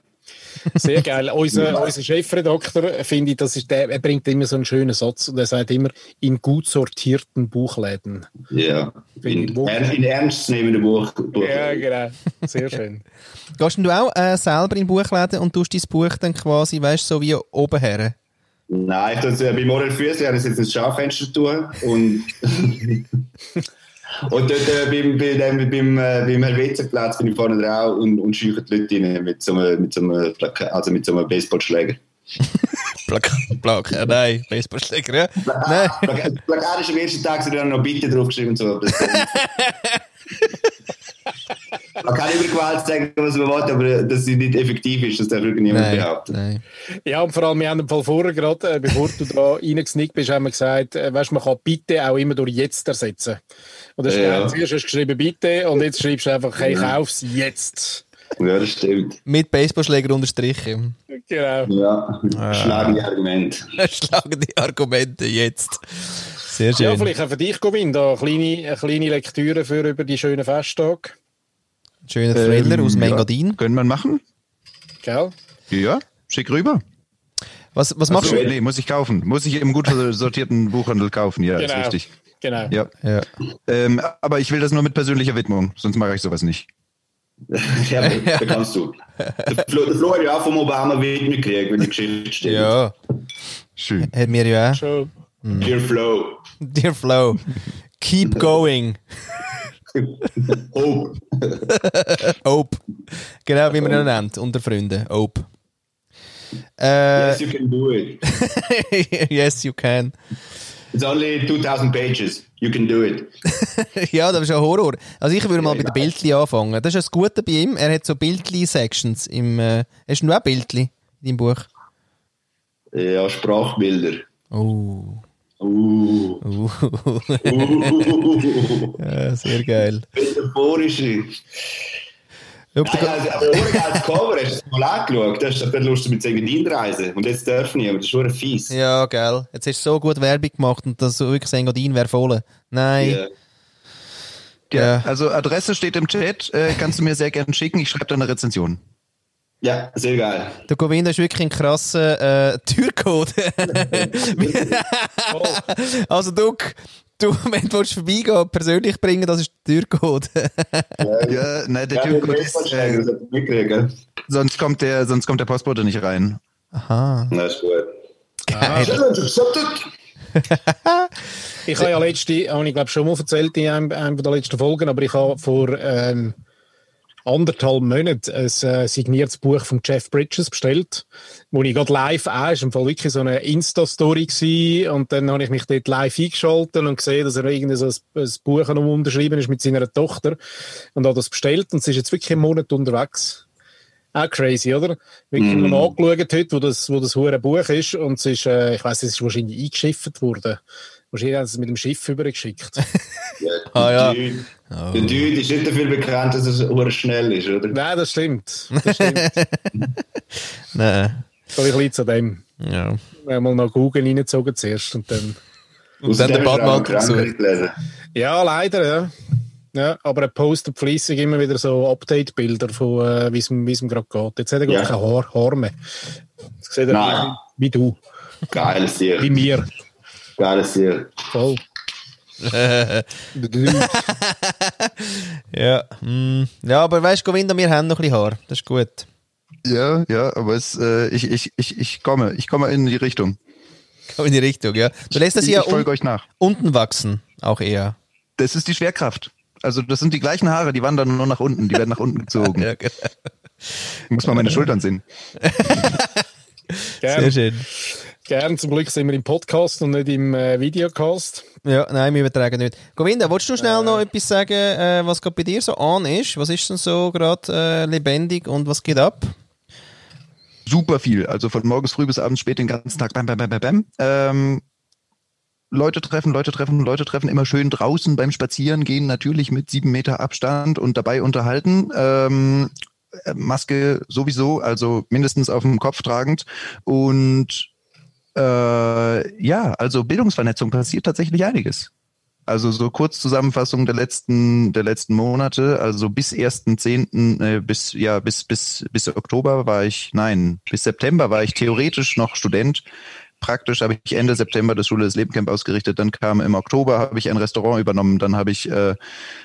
Sehr geil. Unser, unser Chefredakteur, finde ich, das ist der, er bringt immer so einen schönen Satz und er sagt immer, in gut sortierten Buchläden. Ja, in, ern- in ernstzunehmenden Buch. Buch Ja, genau. Sehr schön. [laughs] Gehst denn du auch äh, selber in Buchläden und tust dein Buch dann quasi, weißt du, so wie oben her? Nein, ich tue, äh, bei Morel Füßli habe ich jetzt ins Schaufenster tun und [laughs] und dort äh, beim, beim, äh, beim Helvetiaplatz bin ich vorne drauf und, und scheuche die Leute rein mit so einem, mit so einem, Plaka- also mit so einem Baseballschläger. [laughs] Äh, nein, Baseballschläger, ja. Nein. Plaka- Plakat ist am ersten Tag sind dann noch Bitte draufgeschrieben und so. [laughs] Man kann über Gewalt sagen, was man will, aber dass sie nicht effektiv ist, das darf wirklich niemand Nein, behaupten. nein. Ja, und vor allem, wir haben im Fall vorher gerade, äh, bevor du da reingesnickt bist, haben wir gesagt, äh, weißt, man kann bitte auch immer durch jetzt ersetzen. Ist Ja. Zuerst hast du geschrieben bitte und jetzt schreibst du einfach, hey, kauf's jetzt. Ja, das stimmt. Mit Baseballschläger unterstrichen. Genau. Ja, Ah. schlagende Argument. [laughs] Schlagende Argumente jetzt. Sehr Ja, schön. vielleicht auch für dich, Govin, da eine kleine, eine kleine Lektüre für über die schönen Festtage. Schöner Thriller Ähm, aus ja. Mengadin. Können wir machen? Gell? Ja, schick rüber. Was, was machst Achso, du? nee, muss ich kaufen. Muss ich im gut sortierten Buchhandel kaufen. Ja, ist Genau. richtig. Genau. Ja. Ja. Ähm, aber ich will das nur mit persönlicher Widmung, sonst mache ich sowas nicht. [laughs] ja, da kannst du. Der Flo, der Flo hat ja auch vom Obama Widmung gekriegt, wenn die Geschichte stimmt. ja, Schön. hat mir ja auch. Schon. Dear Flo. Dear Flo, keep going. [laughs] Hope. [laughs] Hope. Genau wie man ihn nennt, unter Freunden. Hope. Äh, Yes, you can do it. [laughs] yes, you can. It's only 2000 pages. You can do it. [laughs] ja, das ist ein Horror. Also ich würde mal Ja, bei den Bildli anfangen. Das ist das Gute bei ihm. Er hat so Bildli-Sections im... Äh, hast du auch Bildli in deinem Buch? Ja, Sprachbilder. Oh. Uh. Uh. uh. [laughs] ja, sehr geil. Metaphorische. Ob Nein, also, aber ohne als Cover hast du es mal angeschaut. Das ist doch lustig mit Engadin-Reisen. Und jetzt dürfen nicht, aber das ist schon fies. Ja, geil. Jetzt hast du so gut Werbung gemacht und das wirklich Engadin wäre voll. Nein. Ja. Ja. Also Adresse steht im Chat, äh, kannst du mir sehr gerne schicken. Ich schreibe da eine Rezension. ja, sehr geil. Der Govinda ist wirklich ein krasser äh, Türcode. [laughs] [laughs] also du, du, [laughs] wenn du willst vorbeigehen persönlich bringen, das ist der Türcode. [laughs] Ja, nein, der Ja, mit ist, äh, sonst kommt der, sonst kommt der Postbote nicht rein. Aha. Na, ist gut. Geil. [laughs] Ich habe ja letzte, habe ich glaube schon mal erzählt in einem, einem der letzten Folgen, aber ich habe vor ähm, anderthalb Monaten ein äh, signiertes Buch von Jeff Bridges bestellt, wo ich gerade live auch, ist im Fall wirklich so eine Insta-Story gewesen, und dann habe ich mich dort live eingeschaltet und gesehen, dass er irgendwie so ein, ein Buch noch unterschrieben ist mit seiner Tochter und habe das bestellt und es ist jetzt wirklich einen Monat unterwegs. Auch crazy, oder? Wirklich Mhm. noch angeschaut heute, wo das, wo das hure Buch ist und es ist, äh, ich weiss, es ist wahrscheinlich eingeschifft worden. Wahrscheinlich haben sie es mit dem Schiff übergeschickt. [laughs] Ah, ja. Der Dude- Der Dude ist nicht dafür bekannt, dass er so schnell ist, oder? Nein, das stimmt. Das [laughs] stimmt. Nein. Vielleicht liegt es an dem. Ja. Wir haben mal nach Google reingezogen zuerst und dann... Und dann den gelesen. Ja, leider, ja. Ja, aber er postet fleissig immer wieder so Update-Bilder von, äh, wie es ihm wie gerade geht. Jetzt hat er, glaube ich, Ja. kein Haar, Haar mehr. Jetzt sieht er Nein. wie, wie du, Geiles wie Tier. mir. Geiles Tier. Voll. [laughs] Ja. mm. ja, aber weißt du, Govinda, wir haben noch ein bisschen Haar. Das ist gut. Ja, ja, aber es, äh, ich, ich, ich, ich komme, ich komme in die Richtung. Komm in die Richtung, ja. Du lässt das Ich, ja ich folge un euch nach. unten wachsen, auch eher. Das ist die Schwerkraft. Also das sind die gleichen Haare, die wandern nur nach unten, die werden nach unten gezogen. [laughs] Ja, genau. Ich muss mal meine Schultern sehen. [laughs] Sehr Gern, schön. gern. Zum Glück sind wir im Podcast und nicht im äh, Videocast. Ja, nein, wir übertragen nicht. Govinda, willst du schnell noch etwas sagen, äh, was gerade bei dir so an ist? Was ist denn so gerade äh, lebendig und was geht ab? Super viel. Also von morgens früh bis abends spät den ganzen Tag. Bam, bam, bam, bam, bam. Ähm, Leute treffen, Leute treffen, Leute treffen, immer schön draußen beim Spazieren gehen, natürlich mit sieben Meter Abstand und dabei unterhalten. Ähm, äh, Maske sowieso, also mindestens auf dem Kopf tragend. Und äh, ja, also Bildungsvernetzung passiert tatsächlich einiges. Also so Kurzzusammenfassung der letzten der letzten Monate, also bis 1.10. Äh, bis ja bis bis bis Oktober war ich nein, bis September war ich theoretisch noch Student. Praktisch habe ich Ende September das Schule des Leben Camp ausgerichtet, dann kam im Oktober habe ich ein Restaurant übernommen, dann habe ich äh,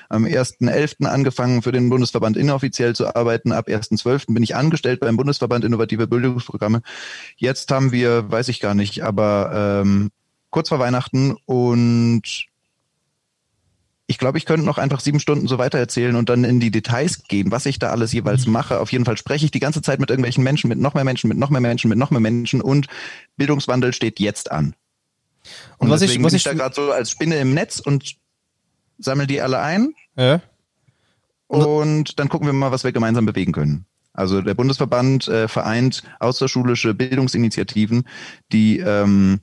am 1.11. angefangen für den Bundesverband inoffiziell zu arbeiten, ab 1.12. bin ich angestellt beim Bundesverband Innovative Bildungsprogramme. Jetzt haben wir, weiß ich gar nicht, aber ähm, kurz vor Weihnachten und ich glaube, ich könnte noch einfach sieben Stunden so weitererzählen und dann in die Details gehen, was ich da alles jeweils mache. Auf jeden Fall spreche ich die ganze Zeit mit irgendwelchen Menschen, mit noch mehr Menschen, mit noch mehr Menschen, mit noch mehr Menschen und Bildungswandel steht jetzt an. Und was deswegen was bin ist- ich da gerade so als Spinne im Netz und sammle die alle ein Ja. und dann gucken wir mal, was wir gemeinsam bewegen können. Also der Bundesverband äh, vereint außerschulische Bildungsinitiativen, die ähm,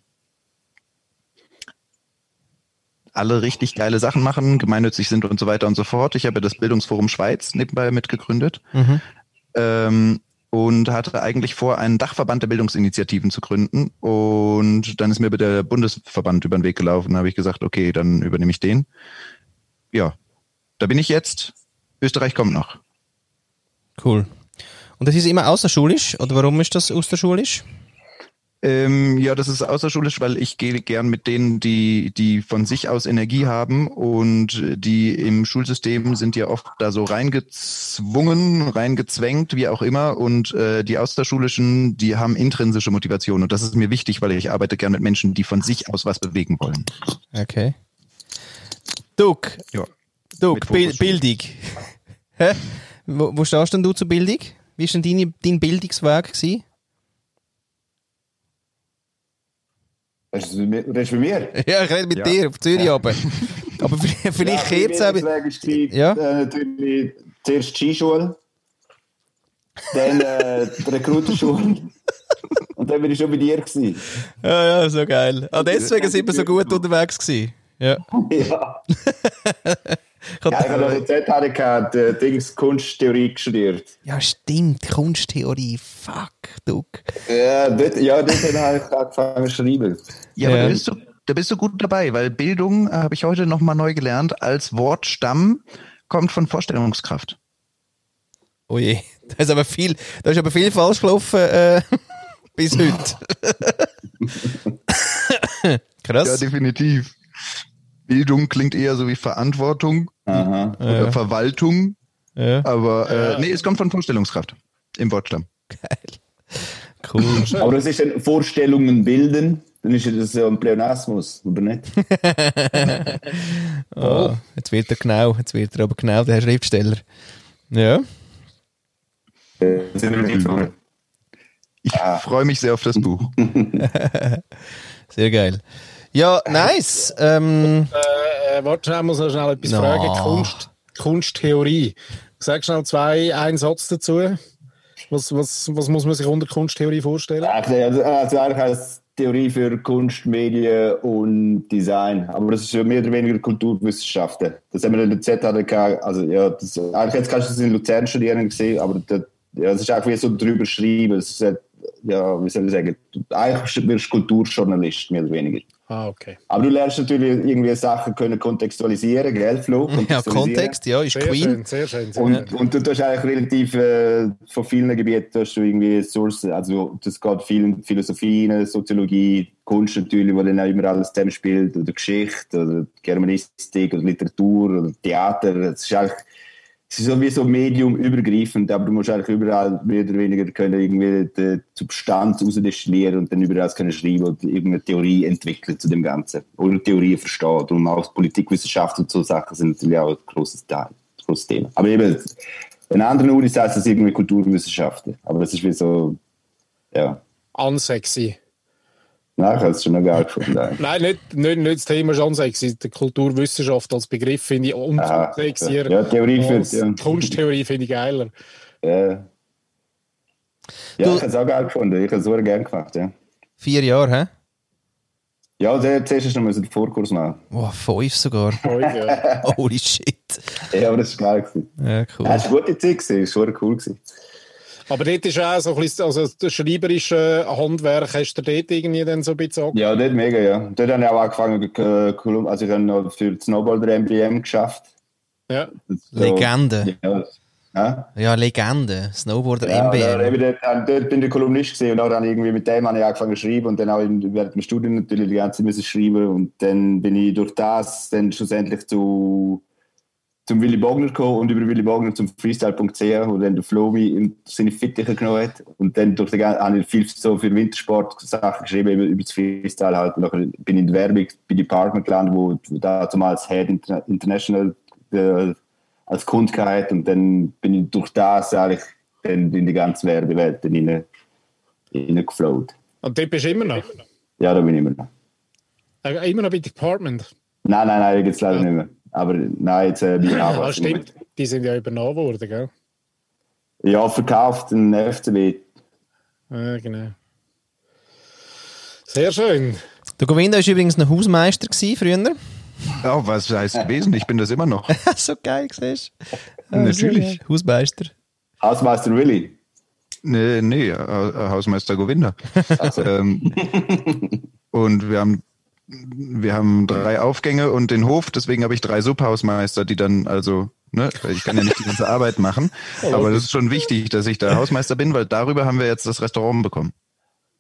alle richtig geile Sachen machen, gemeinnützig sind und so weiter und so fort. Ich habe das Bildungsforum Schweiz nebenbei mitgegründet Mhm. ähm, und hatte eigentlich vor, einen Dachverband der Bildungsinitiativen zu gründen. Und dann ist mir der Bundesverband über den Weg gelaufen. Da habe ich gesagt, okay, dann übernehme ich den. Ja, da bin ich jetzt. Österreich kommt noch. Cool. Und das ist immer außerschulisch? Oder warum ist das außerschulisch? Ähm, ja, das ist außerschulisch, weil ich gehe gern mit denen, die, die von sich aus Energie haben und die im Schulsystem sind ja oft da so reingezwungen, reingezwängt, wie auch immer. Und äh, die außerschulischen, die haben intrinsische Motivation. Und das ist mir wichtig, weil ich arbeite gern mit Menschen, die von sich aus was bewegen wollen. Okay. Duck, Ja. Duck, Bil. Bildung. [laughs] Hä? Wo, wo stehst denn du zur Bildung? Wie ist denn deine, dein Bildungsweg gewesen? Redest du mit- redest du mit mir? [laughs] Ja, ich rede mit Ja. dir auf Zürich oben. [laughs] Aber vielleicht, vielleicht ja, jetzt bei auch. mir war es Ja. Äh, natürlich zuerst die Skischule, dann äh, die Rekrutenschule [laughs] und dann bin ich schon bei dir gewesen. Ja, ja, so geil. Ah, deswegen sind wir so gut unterwegs gewesen. Ja. Ja. Ich Ja, ich habe noch in ZHDK die Dings Kunsttheorie studiert. ja, stimmt. Kunsttheorie. Fuck, Duck. Ja, dort, ja, dort habe ich angefangen zu schreiben. Ja, aber Ja. da bist, du, da bist du gut dabei, weil Bildung, äh, habe ich heute nochmal neu gelernt, als Wortstamm kommt von Vorstellungskraft. Oh je. [laughs] Da ist aber viel, da ist aber viel falsch gelaufen äh, [laughs] bis heute. [laughs] Ja, Krass. definitiv. Bildung klingt eher so wie Verantwortung Aha. oder Ja. Verwaltung, Ja, aber äh, nee, es kommt von Vorstellungskraft im Wortstamm. cool. [laughs] Aber das ist dann Vorstellungen bilden, dann ist das ja ein Pleonasmus, oder nicht? [laughs] Oh, jetzt wird er genau, jetzt wird er aber genau der Herr Schriftsteller. Ja. Äh, sind wir nicht so. Ich freue mich sehr auf das Buch. [laughs] Sehr geil. Ja, nice. Ähm, Äh, warte, ich muss noch schnell etwas No. fragen. Kunst, Kunsttheorie. Sag schnell zwei, einen Satz dazu. Was, was, was muss man sich unter Kunsttheorie vorstellen? Eigentlich, Also, also eigentlich als Theorie für Kunst, Medien und Design. Aber das ist ja mehr oder weniger Kulturwissenschaften. Das haben wir in der ZHDK, also ja, das, eigentlich jetzt kannst du das in Luzern studieren gesehen, aber das, ja, das ist einfach wie so drüber schreiben. Es ist, ja, wie soll ich sagen, eigentlich wirst du Kulturjournalist, mehr oder weniger. Ah, okay. Aber du lernst natürlich irgendwie Sachen können kontextualisieren, gell, Flo? [laughs] ja. Kontext, ja, ist Sehr Queen. schön, sehr schön. Sehr Und, und du tust eigentlich relativ äh, von vielen Gebieten hast du irgendwie Sourcen. Also das geht viel in Philosophie, rein, Soziologie, Kunst natürlich, wo dann auch immer alles zusammenspielt, oder Geschichte, oder Germanistik, oder Literatur, oder Theater. Es ist eigentlich es ist sowieso medium übergreifend, aber du musst eigentlich überall mehr oder weniger können irgendwie die Substanz rausdestillieren und dann überall können schreiben und irgendeine Theorie entwickeln zu dem Ganzen. Oder Theorie verstehen. Und auch Politikwissenschaft und so Sachen sind natürlich auch ein großes Teil, ein großes Thema. Aber eben, in anderen Unis heißt es irgendwie Kulturwissenschaften. Aber das ist wie so, ja. Unsexy. Nein, ich habe es schon noch geil gefunden. [laughs] Nein, nicht, nicht, nicht das Thema ist unsexy. Die Kulturwissenschaft als Begriff finde ich unsexier. Ja, Theorie für ja. Kunsttheorie finde ich geiler. Ja, ja ich habe es auch geil gefunden. Ich habe es super gerne gemacht, ja. Vier Jahre, hä? Ja, der zuerst noch den Vorkurs machen. Oh, fünf sogar. Fünf, ja. [laughs] Holy shit. Ja, aber das war geil. Ja, cool. Ja, es war eine gute Zeit, es war cool. Gewesen. Aber dort ist auch so ein bisschen, also das schreiberische Handwerk, hast du dort irgendwie dann so ein bisschen angefangen? Ja, dort mega, ja. Dort habe ich auch angefangen, also ich habe noch für das Snowboarder MBM geschafft. Ja. So, Legende. Ja, ja. Ja, Legende. Snowboarder Ja, MBM. eben dort, äh, dort bin ich Kolumnist gesehen und dann habe ich irgendwie mit dem habe ich angefangen zu schreiben und dann auch in- während dem Studium natürlich die ganze Zeit müssen schreiben und dann bin ich durch das dann schlussendlich zu zum Willy Bogner gekommen und über Willy Bogner zum Freestyle.ch, wo dann der Flo mich in seine Fittiche genommen hat und dann durch ganze, habe ich viel so für Wintersport Sachen geschrieben über, über das Freestyle halt und nachher bin ich in der Werbung bei Department gelandet, wo, wo da zumal Head Inter International äh, als Kunde gehabt und dann bin ich durch das eigentlich dann in die ganze Werbewelt dann rein, reingeflowt. Und dort bist du immer noch? Ja, da bin ich immer noch. Äh, Immer noch bei Department? Nein, nein, nein, jetzt leider nicht mehr. Aber nein, jetzt äh, bin ich auch Ah, stimmt. Die sind ja übernommen worden, gell? Ja, verkauft ein FCB. Ja, genau. Sehr schön. Der Govinda war übrigens ein Hausmeister gewesen, früher. Oh, was heißt gewesen? Ich bin das immer noch. [laughs] so geil, siehst du? Natürlich. Hausmeister. Hausmeister Willy. Nee, nee, äh, Hausmeister Govinda. Also, ähm, [laughs] und wir haben, wir haben drei Aufgänge und den Hof, deswegen habe ich drei Subhausmeister, die dann also, ne, ich kann ja nicht die ganze [laughs] Arbeit machen, aber das ist schon wichtig, dass ich da Hausmeister bin, weil darüber haben wir jetzt das Restaurant bekommen.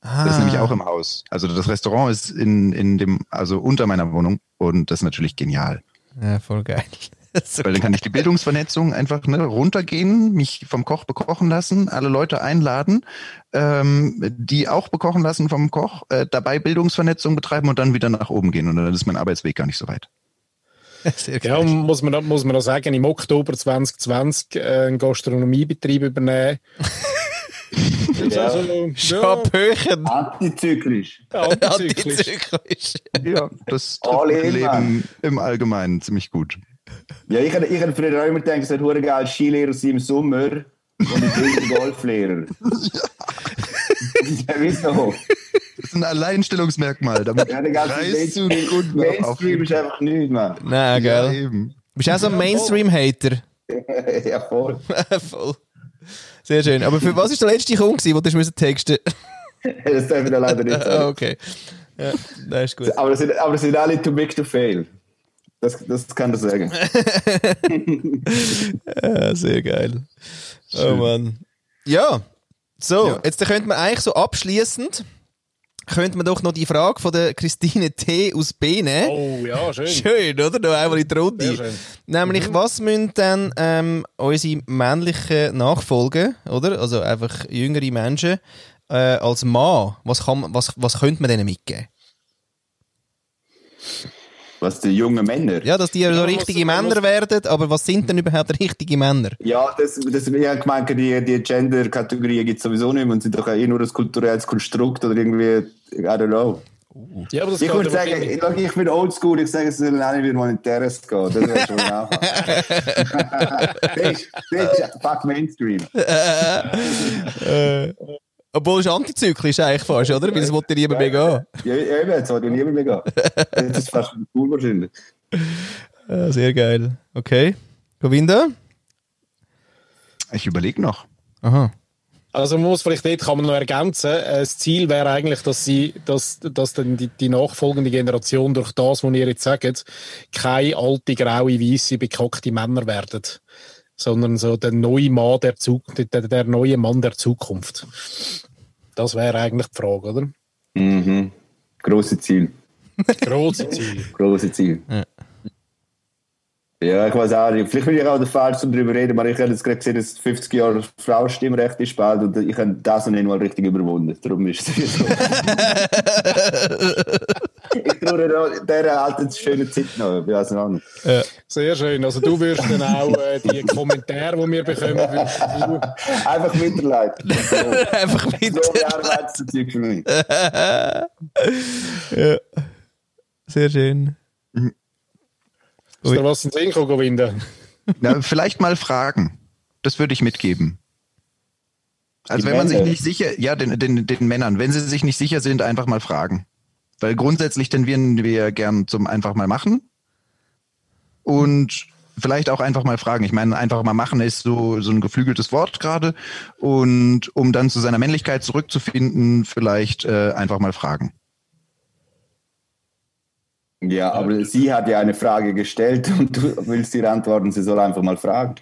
Das ist nämlich auch im Haus. Also das Restaurant ist in, in dem, also unter meiner Wohnung und das ist natürlich genial. Ja, voll geil. [laughs] so Weil dann kann ich die Bildungsvernetzung einfach ne, runtergehen, mich vom Koch bekochen lassen, alle Leute einladen, ähm, die auch bekochen lassen vom Koch, äh, dabei Bildungsvernetzung betreiben und dann wieder nach oben gehen. Und dann ist mein Arbeitsweg gar nicht so weit. [laughs] Ja, geil. muss man, muss man noch sagen, im Oktober 2020 äh, einen Gastronomiebetrieb übernehmen. [laughs] Ja. Also, Schapöchen. antizyklisch. ja, antizyklisch. Antizyklisch. Ja, das trifft. Leben im Allgemeinen ziemlich gut. Ja, ich hätte ich hätte früher auch immer gedacht, es wäre geil, Skilehrer sein im Sommer und im Winter Golflehrer. [laughs] ja, wieso? Das ist ein Alleinstellungsmerkmal. Damit Ja, der ganze reißt du den Kunden auch auf. Mainstream ist einfach nichts, Mann. Nein, Ja, gell? eben. Bist du auch so ein Mainstream-Hater? [laughs] ja, voll. [laughs] voll. Sehr schön. Aber für was ist der letzte Kunde, den du musst texten Das darf ich da leider nicht Ah, sagen. okay. Ja, das ist gut. Aber es sind, aber es sind alle too big to fail. Das, das kann ich sagen. [laughs] Ja, sehr geil. Oh Mann. Ja, so, Ja. jetzt könnte man eigentlich so abschließend könnte man doch noch die Frage von der Christine T. aus B nehmen. Oh ja, schön. Schön, oder? Noch einmal in die Runde. schön. Nämlich, was müssen dann ähm, unsere männlichen Nachfolger, oder? Also einfach jüngere Menschen, äh, als Mann, was, kann, man- was, was könnte man denen mitgeben? Was die jungen Männer. Ja, dass die so man richtige muss- Männer muss- werden, aber was sind denn überhaupt richtige Männer? Ja, das, das, ich habe gemeint, die, die Gender-Kategorie gibt es sowieso nicht mehr und sind doch eh nur ein kulturelles Konstrukt oder irgendwie, I don't know. Ja, aber das Ich würde sagen, ich, ich bin oldschool, ich sage, es soll alle wieder mal in die Terrasse gehen. Das wäre schon ein Anfang. [laughs] [laughs] das, ist, das ist fuck Mainstream. [laughs] Obwohl es antizyklisch eigentlich fast, oder? Weil es wollte niemand mehr gehen. Ja, ja, eben, jetzt wollte ich niemand mehr gehen. [laughs] Das ist fast cool wahrscheinlich. Ja, sehr geil. Okay. Govinda? Ich überlege noch. Aha. Also man muss vielleicht dort kann man noch ergänzen, äh, das Ziel wäre eigentlich, dass sie, dass, dass dann die, die nachfolgende Generation durch das, was ihr jetzt sagt, keine alte, graue, weiße, bekackte Männer werden, sondern so der neue Mann der Zukunft, der, der neue Mann der Zukunft. Das wäre eigentlich die Frage, oder? Mhm. Grosse Ziel. Große Ziel. Grosse Ziel. Ja, ich weiß auch nicht. Vielleicht bin ich auch der Falsch, um darüber zu reden, aber ich habe jetzt gerade gesehen, dass 50 Jahre Frauenstimmrecht ist bald und ich habe das noch nicht mal richtig überwunden. Darum ist es so. [laughs] ich traue dieser alten schönen Zeit noch. Ich weiß noch nicht. Sehr schön. Also du wirst dann auch äh, die Kommentare, die wir bekommen, Einfach weiterleiten. So, [laughs] Einfach so für mich. [laughs] ja. Sehr schön. Ist da was in den Sinn kommen, Govinda? Na, vielleicht mal fragen. Das würde ich mitgeben. Also Die wenn man sich nicht sicher, ja, den, den, den Männern, wenn sie sich nicht sicher sind, einfach mal fragen. Weil grundsätzlich tendieren wir gern zum einfach mal machen. Und vielleicht auch einfach mal fragen. Ich meine, einfach mal machen ist so, so ein geflügeltes Wort gerade. Und um dann zu seiner Männlichkeit zurückzufinden, vielleicht äh, einfach mal fragen. Ja, aber sie hat ja eine Frage gestellt [laughs] und du willst ihr antworten, sie soll einfach mal fragen.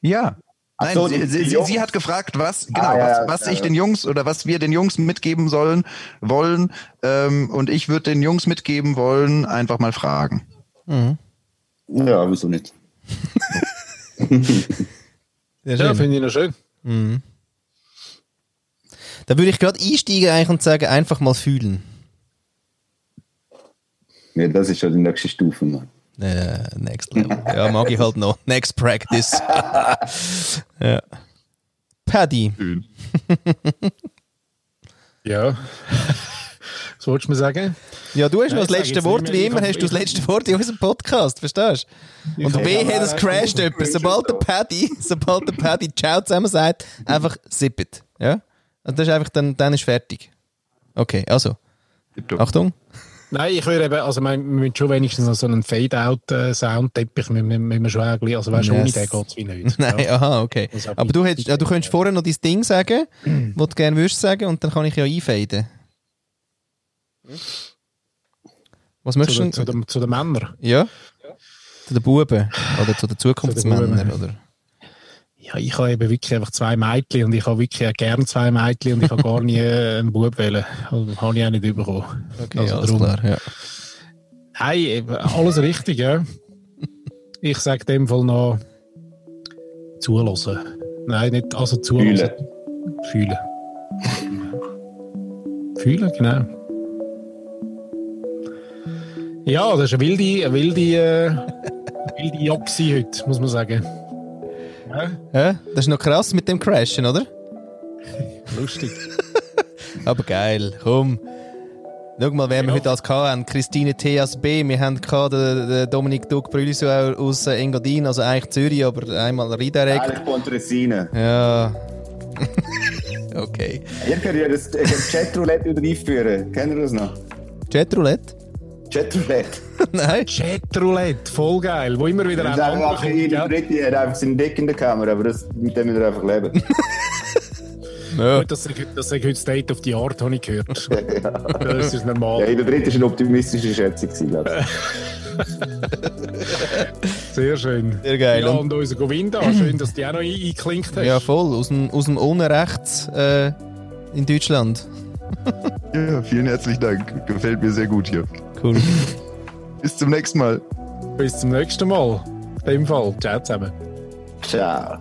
Ja. Nein, so, sie, sie, sie, hat gefragt, was genau, Ah, ja, was, was ja, ich ja. den Jungs oder was wir den Jungs mitgeben sollen wollen. Ähm, und ich würde den Jungs mitgeben wollen, einfach mal fragen. Ja, wieso nicht? [laughs] Ja, finde ich noch schön. Da würde ich gerade einsteigen eigentlich und sagen, einfach mal fühlen. Ja, das ist schon die nächste Stufe. Mann. Äh, next level. Ja, mag ich halt noch. Next practice. [laughs] ja. Paddy. Ja. Was wolltest du mir sagen? Ja, du hast Ja, noch das letzte Wort, wie immer hast du das letzte Wort in unserem Podcast, verstehst du? Und Ja, das aber- crasht etwas. Sobald der Paddy, [laughs] sobald der Paddy Ciao zusammen sagt, einfach sippet. Ja? Und das ist einfach, dann, dann ist fertig. Okay, also. Achtung. Nein, ich würde eben, also wir müssen schon wenigstens noch so einen Fade-out-Soundteppich, müssen wir- müssen wir schon also weißt du, ohne Yes. den geht es wie nicht. Nein, Ja. aha, okay. Aber du, hättest, ja, du könntest vorher noch dein Ding sagen, [clears throat] was du gerne würdest sagen, und dann kann ich ja einfaden. Was Zu, möchtest den, du? zu, den, zu den Männern. Ja? Zu den Buben oder zu den Zukunftsmännern, oder? Ja, ich habe eben wirklich einfach zwei Mädchen und ich habe wirklich auch gern zwei Mädchen und ich habe gar nie [laughs] äh, einen Bub wählen. Also, habe ich auch nicht bekommen. Okay, Also alles drum- klar, ja. Nein, eben, alles richtig, ja. Ich sage dem Fall noch zulassen. Nein, nicht, also zulassen. Fühlen. Fühlen, genau. Ja, das ist eine wilde, eine wilde, äh, eine wilde Jagd heute, muss man sagen. Ja? Das ist noch krass mit dem Crashen, oder? [laughs] lustig. Aber geil, komm. Schau mal, wer wir Ja. heute als hatten. Christine wir haben gehabt, den, den Dominik Duck Brüliso aus äh, Engadin, also eigentlich Zürich, aber einmal redirekt. Eigentlich Pontresina. Ja. [laughs] okay. Ihr könnt ja das Chatroulette wieder einführen. Kennt ihr das noch? Chatroulette? Chatroulette. [laughs] Nein. Chatroulette, voll geil, wo immer wieder ein einfach kommt. gell? Dritte hat einfach seinen Dick in der Kamera, aber das, mit dem müsst ihr einfach leben. [laughs] Ja. Gut, das ist das ist heute State of the Art, habe ich gehört. [laughs] Das ist Ja, normal. jeder Dritte war eine optimistische Schätzung. ich. Sehr schön. Sehr geil. Ja, Und- unser Govinda, [clears throat] schön, dass du die auch noch ein- eingeklinkt hast. Ja, voll. Aus dem, aus dem Unrechts äh, in Deutschland. Ja, vielen herzlichen Dank. Gefällt mir sehr gut hier. Cool. Bis zum nächsten Mal. Bis zum nächsten Mal. In dem Fall. Ciao zusammen. Ciao.